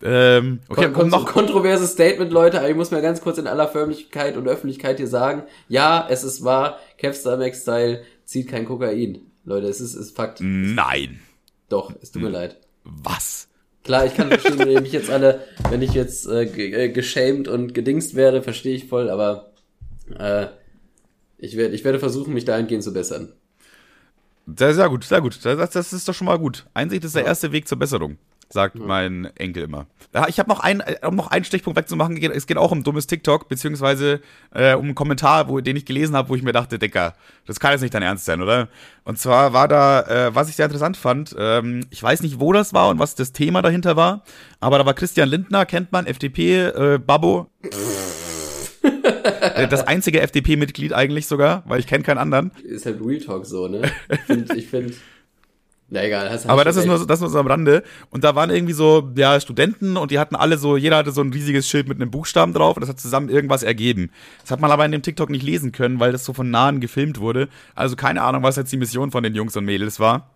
Ähm, okay, Kon noch kontroverses Statement, Leute, aber ich muss mir ganz kurz in aller Förmlichkeit und Öffentlichkeit hier sagen, ja, es ist wahr, Kevstar Max Style zieht kein Kokain. Leute, es ist, ist Fakt. Nein. Doch, es tut mir leid. Was? Klar, ich kann verstehen, wenn ihr mich jetzt alle, wenn ich jetzt äh, äh, geschämt und gedingst wäre, verstehe ich voll, aber äh, ich werde ich werde versuchen, mich dahingehend zu bessern. Sehr, sehr gut, sehr gut. Das, das ist doch schon mal gut. Einsicht ist der ja. erste Weg zur Besserung sagt ja. mein Enkel immer. Ja, ich habe noch, ein, äh, um noch einen Stichpunkt wegzumachen. Es geht auch um dummes TikTok, beziehungsweise äh, um einen Kommentar, wo, den ich gelesen habe, wo ich mir dachte, Dicker, das kann jetzt nicht dein Ernst sein, oder? Und zwar war da, äh, was ich sehr interessant fand, ähm, ich weiß nicht, wo das war und was das Thema dahinter war, aber da war Christian Lindner, kennt man, FDP, äh, Babbo. Äh, das einzige FDP-Mitglied eigentlich sogar, weil ich kenne keinen anderen. Ist halt Real Talk so, ne? Ich finde, ich find, na egal. Hast Aber das ist, nur, das ist nur so am Rande. Und da waren irgendwie so, ja, Studenten und die hatten alle so, jeder hatte so ein riesiges Schild mit einem Buchstaben drauf und das hat zusammen irgendwas ergeben. Das hat man aber in dem TikTok nicht lesen können, weil das so von nahen gefilmt wurde. Also keine Ahnung, was jetzt die Mission von den Jungs und Mädels war.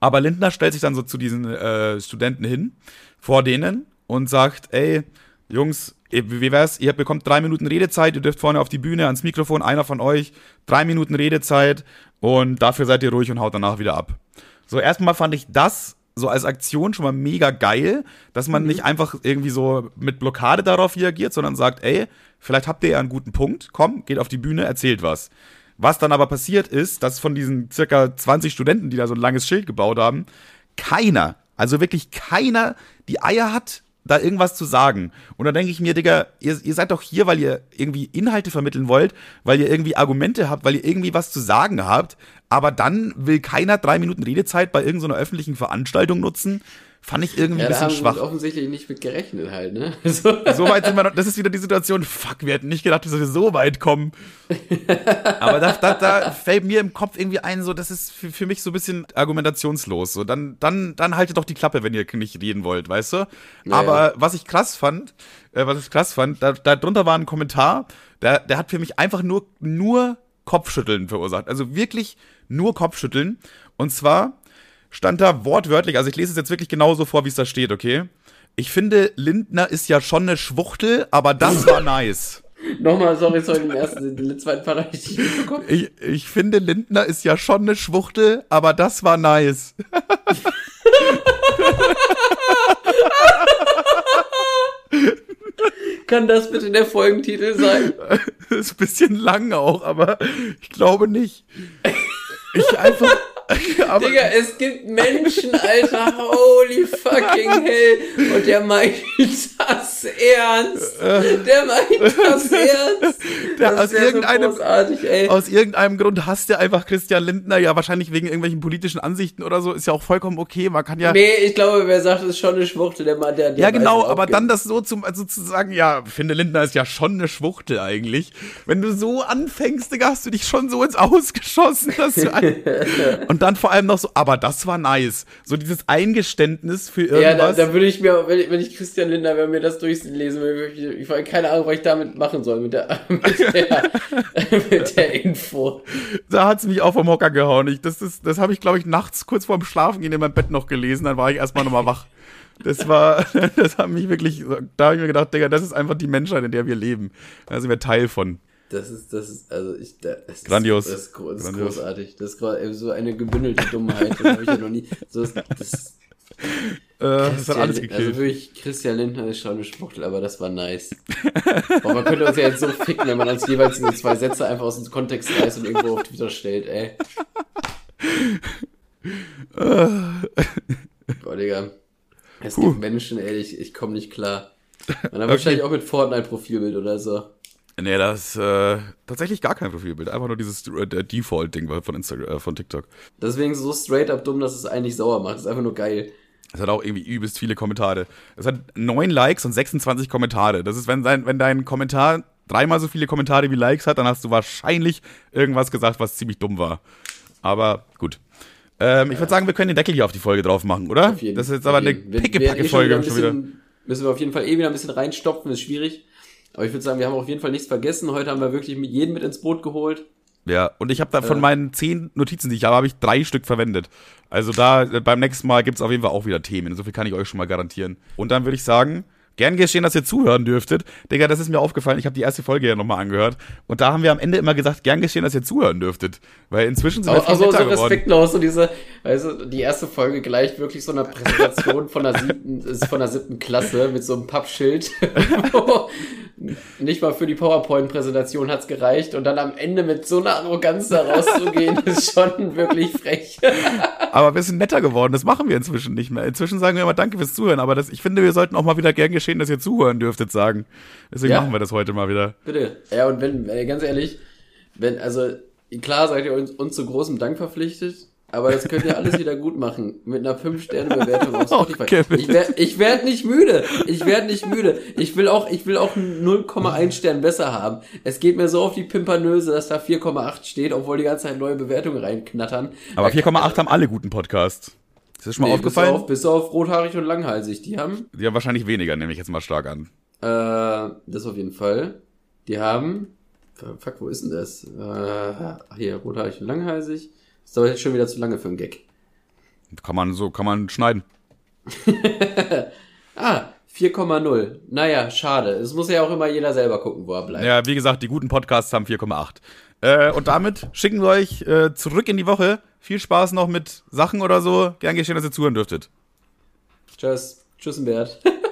Aber Lindner stellt sich dann so zu diesen äh, Studenten hin, vor denen, und sagt, ey, Jungs, wie wär's? Ihr bekommt drei Minuten Redezeit, ihr dürft vorne auf die Bühne, ans Mikrofon, einer von euch, drei Minuten Redezeit und dafür seid ihr ruhig und haut danach wieder ab. So, erstmal fand ich das so als Aktion schon mal mega geil, dass man mhm. nicht einfach irgendwie so mit Blockade darauf reagiert, sondern sagt, ey, vielleicht habt ihr ja einen guten Punkt, komm, geht auf die Bühne, erzählt was. Was dann aber passiert ist, dass von diesen circa 20 Studenten, die da so ein langes Schild gebaut haben, keiner, also wirklich keiner die Eier hat, da irgendwas zu sagen. Und dann denke ich mir, Digga, ihr, ihr seid doch hier, weil ihr irgendwie Inhalte vermitteln wollt, weil ihr irgendwie Argumente habt, weil ihr irgendwie was zu sagen habt. Aber dann will keiner drei Minuten Redezeit bei irgendeiner öffentlichen Veranstaltung nutzen. Fand ich irgendwie ja, ein bisschen schwach. Offensichtlich nicht mit gerechnet halt, ne? So. so weit sind wir noch, das ist wieder die Situation, fuck, wir hätten nicht gedacht, dass wir so weit kommen. Aber da, da, da fällt mir im Kopf irgendwie ein, so, das ist für, für mich so ein bisschen argumentationslos. So, dann, dann, dann haltet doch die Klappe, wenn ihr nicht reden wollt, weißt du? Naja. Aber was ich krass fand, äh, was ich krass fand, da, da drunter war ein Kommentar, der, der hat für mich einfach nur, nur Kopfschütteln verursacht. Also wirklich nur Kopfschütteln. Und zwar, stand da wortwörtlich, also ich lese es jetzt wirklich genauso vor, wie es da steht, okay? Ich finde, Lindner ist ja schon eine Schwuchtel, aber das war nice. Nochmal, sorry, sorry, den ersten, den zweiten Part richtig mitbekommen. Ich, ich finde, Lindner ist ja schon eine Schwuchtel, aber das war nice. Kann das bitte der Folgentitel sein? ist ein bisschen lang auch, aber ich glaube nicht. Ich einfach. Aber Digga, es gibt Menschen, Alter, holy fucking hell. Und der meint das ernst. Der meint das ernst. Der das aus, irgendeinem, so aus irgendeinem Grund hasst der einfach Christian Lindner, ja, wahrscheinlich wegen irgendwelchen politischen Ansichten oder so, ist ja auch vollkommen okay. Man kann ja. Nee, ich glaube, wer sagt, das ist schon eine Schwuchtel, der Mann, der. der ja, genau, aber dann das so zum, also zu sagen, ja, finde Lindner ist ja schon eine Schwuchtel eigentlich. Wenn du so anfängst, Digga, hast du dich schon so ins Ausgeschossen, dass du. Und dann vor allem noch so, aber das war nice. So dieses Eingeständnis für irgendwas. Ja, da, da würde ich mir, wenn ich, wenn ich Christian Lindner, wenn mir das durchlesen will, ich, ich, ich keine Ahnung, was ich damit machen soll, mit der, mit der, mit der Info. Da hat's mich auch vom Hocker gehauen. Ich, das ist, das habe ich, glaube ich, nachts kurz vorm Schlafen gehen in meinem Bett noch gelesen, dann war ich erstmal nochmal wach. Das war, das hat mich wirklich, da habe ich mir gedacht, Digga, das ist einfach die Menschheit, in der wir leben. Da sind wir Teil von. Das ist, das ist, also ich, das Grandios. Ist, das, ist, das ist Grandios. großartig. Das ist so eine gebündelte Dummheit. Das habe ich ja noch nie. So, das, das, äh, das hat alles gekillt. Also wirklich, Christian Lindner ist schon eine Schwuchtel, aber das war nice. Boah, man könnte uns ja jetzt so ficken, wenn man uns jeweils diese zwei Sätze einfach aus dem Kontext reißt und irgendwo auf Twitter stellt, ey. Boah, Digga. Es Puh. gibt Menschen, ey, ich, ich komme nicht klar. Man hat okay. wahrscheinlich auch mit Fortnite-Profilbild oder so. Nee, das ist äh, tatsächlich gar kein Profilbild. Einfach nur dieses äh, Default-Ding von, Instagram, äh, von TikTok. Deswegen so straight up dumm, dass es eigentlich sauer macht. Das ist einfach nur geil. Es hat auch irgendwie übelst viele Kommentare. Es hat neun Likes und 26 Kommentare. Das ist, wenn dein, wenn dein Kommentar dreimal so viele Kommentare wie Likes hat, dann hast du wahrscheinlich irgendwas gesagt, was ziemlich dumm war. Aber gut. Ähm, ja. Ich würde sagen, wir können den Deckel hier auf die Folge drauf machen, oder? Auf jeden, das ist jetzt aber eine pickepacke-Folge eh schon wieder. Müssen wir auf jeden Fall eh wieder ein bisschen reinstopfen, ist schwierig. Aber ich würde sagen, wir haben auf jeden Fall nichts vergessen. Heute haben wir wirklich jeden mit ins Boot geholt. Ja, und ich habe da von äh. meinen zehn Notizen, die ich habe, habe ich drei Stück verwendet. Also da äh, beim nächsten Mal gibt es auf jeden Fall auch wieder Themen. So viel kann ich euch schon mal garantieren. Und dann würde ich sagen, Gern geschehen, dass ihr zuhören dürftet. Digga, das ist mir aufgefallen. Ich habe die erste Folge ja nochmal angehört. Und da haben wir am Ende immer gesagt, gern geschehen, dass ihr zuhören dürftet. Weil inzwischen sind wir viel also, so respektlos. So diese, also die erste Folge gleicht wirklich so einer Präsentation von der siebten, von der siebten Klasse mit so einem Pappschild. nicht mal für die PowerPoint-Präsentation hat's gereicht. Und dann am Ende mit so einer Arroganz da rauszugehen, ist schon wirklich frech. aber wir sind netter geworden. Das machen wir inzwischen nicht mehr. Inzwischen sagen wir immer Danke fürs Zuhören. Aber das, ich finde, wir sollten auch mal wieder gern geschehen, dass ihr zuhören dürftet sagen. Deswegen ja. machen wir das heute mal wieder. Bitte. Ja, und wenn, ganz ehrlich, wenn, also, klar seid ihr uns, uns zu großem Dank verpflichtet. Aber das könnt ihr alles wieder gut machen. Mit einer 5-Sterne-Bewertung auf Spotify. Okay, ich werde ich werd nicht müde. Ich werde nicht müde. Ich will auch, ich will auch 0,1 Stern besser haben. Es geht mir so auf die Pimpernöse, dass da 4,8 steht, obwohl die ganze Zeit neue Bewertungen reinknattern. Aber 4,8 haben alle guten Podcasts. Ist das schon mal nee, aufgefallen? Bis auf, bis auf rothaarig und langhalsig. Die haben. Die haben wahrscheinlich weniger, nehme ich jetzt mal stark an. Äh, das auf jeden Fall. Die haben. Fuck, wo ist denn das? Äh, hier, rothaarig und langhalsig. Ist aber jetzt schon wieder zu lange für einen Gag. Kann man so, kann man schneiden. ah, 4,0. Naja, schade. Es muss ja auch immer jeder selber gucken, wo er bleibt. Ja, wie gesagt, die guten Podcasts haben 4,8. Äh, und damit schicken wir euch äh, zurück in die Woche. Viel Spaß noch mit Sachen oder so. Gern geschehen, dass ihr zuhören dürftet. Tschüss. Tschüss, Bert.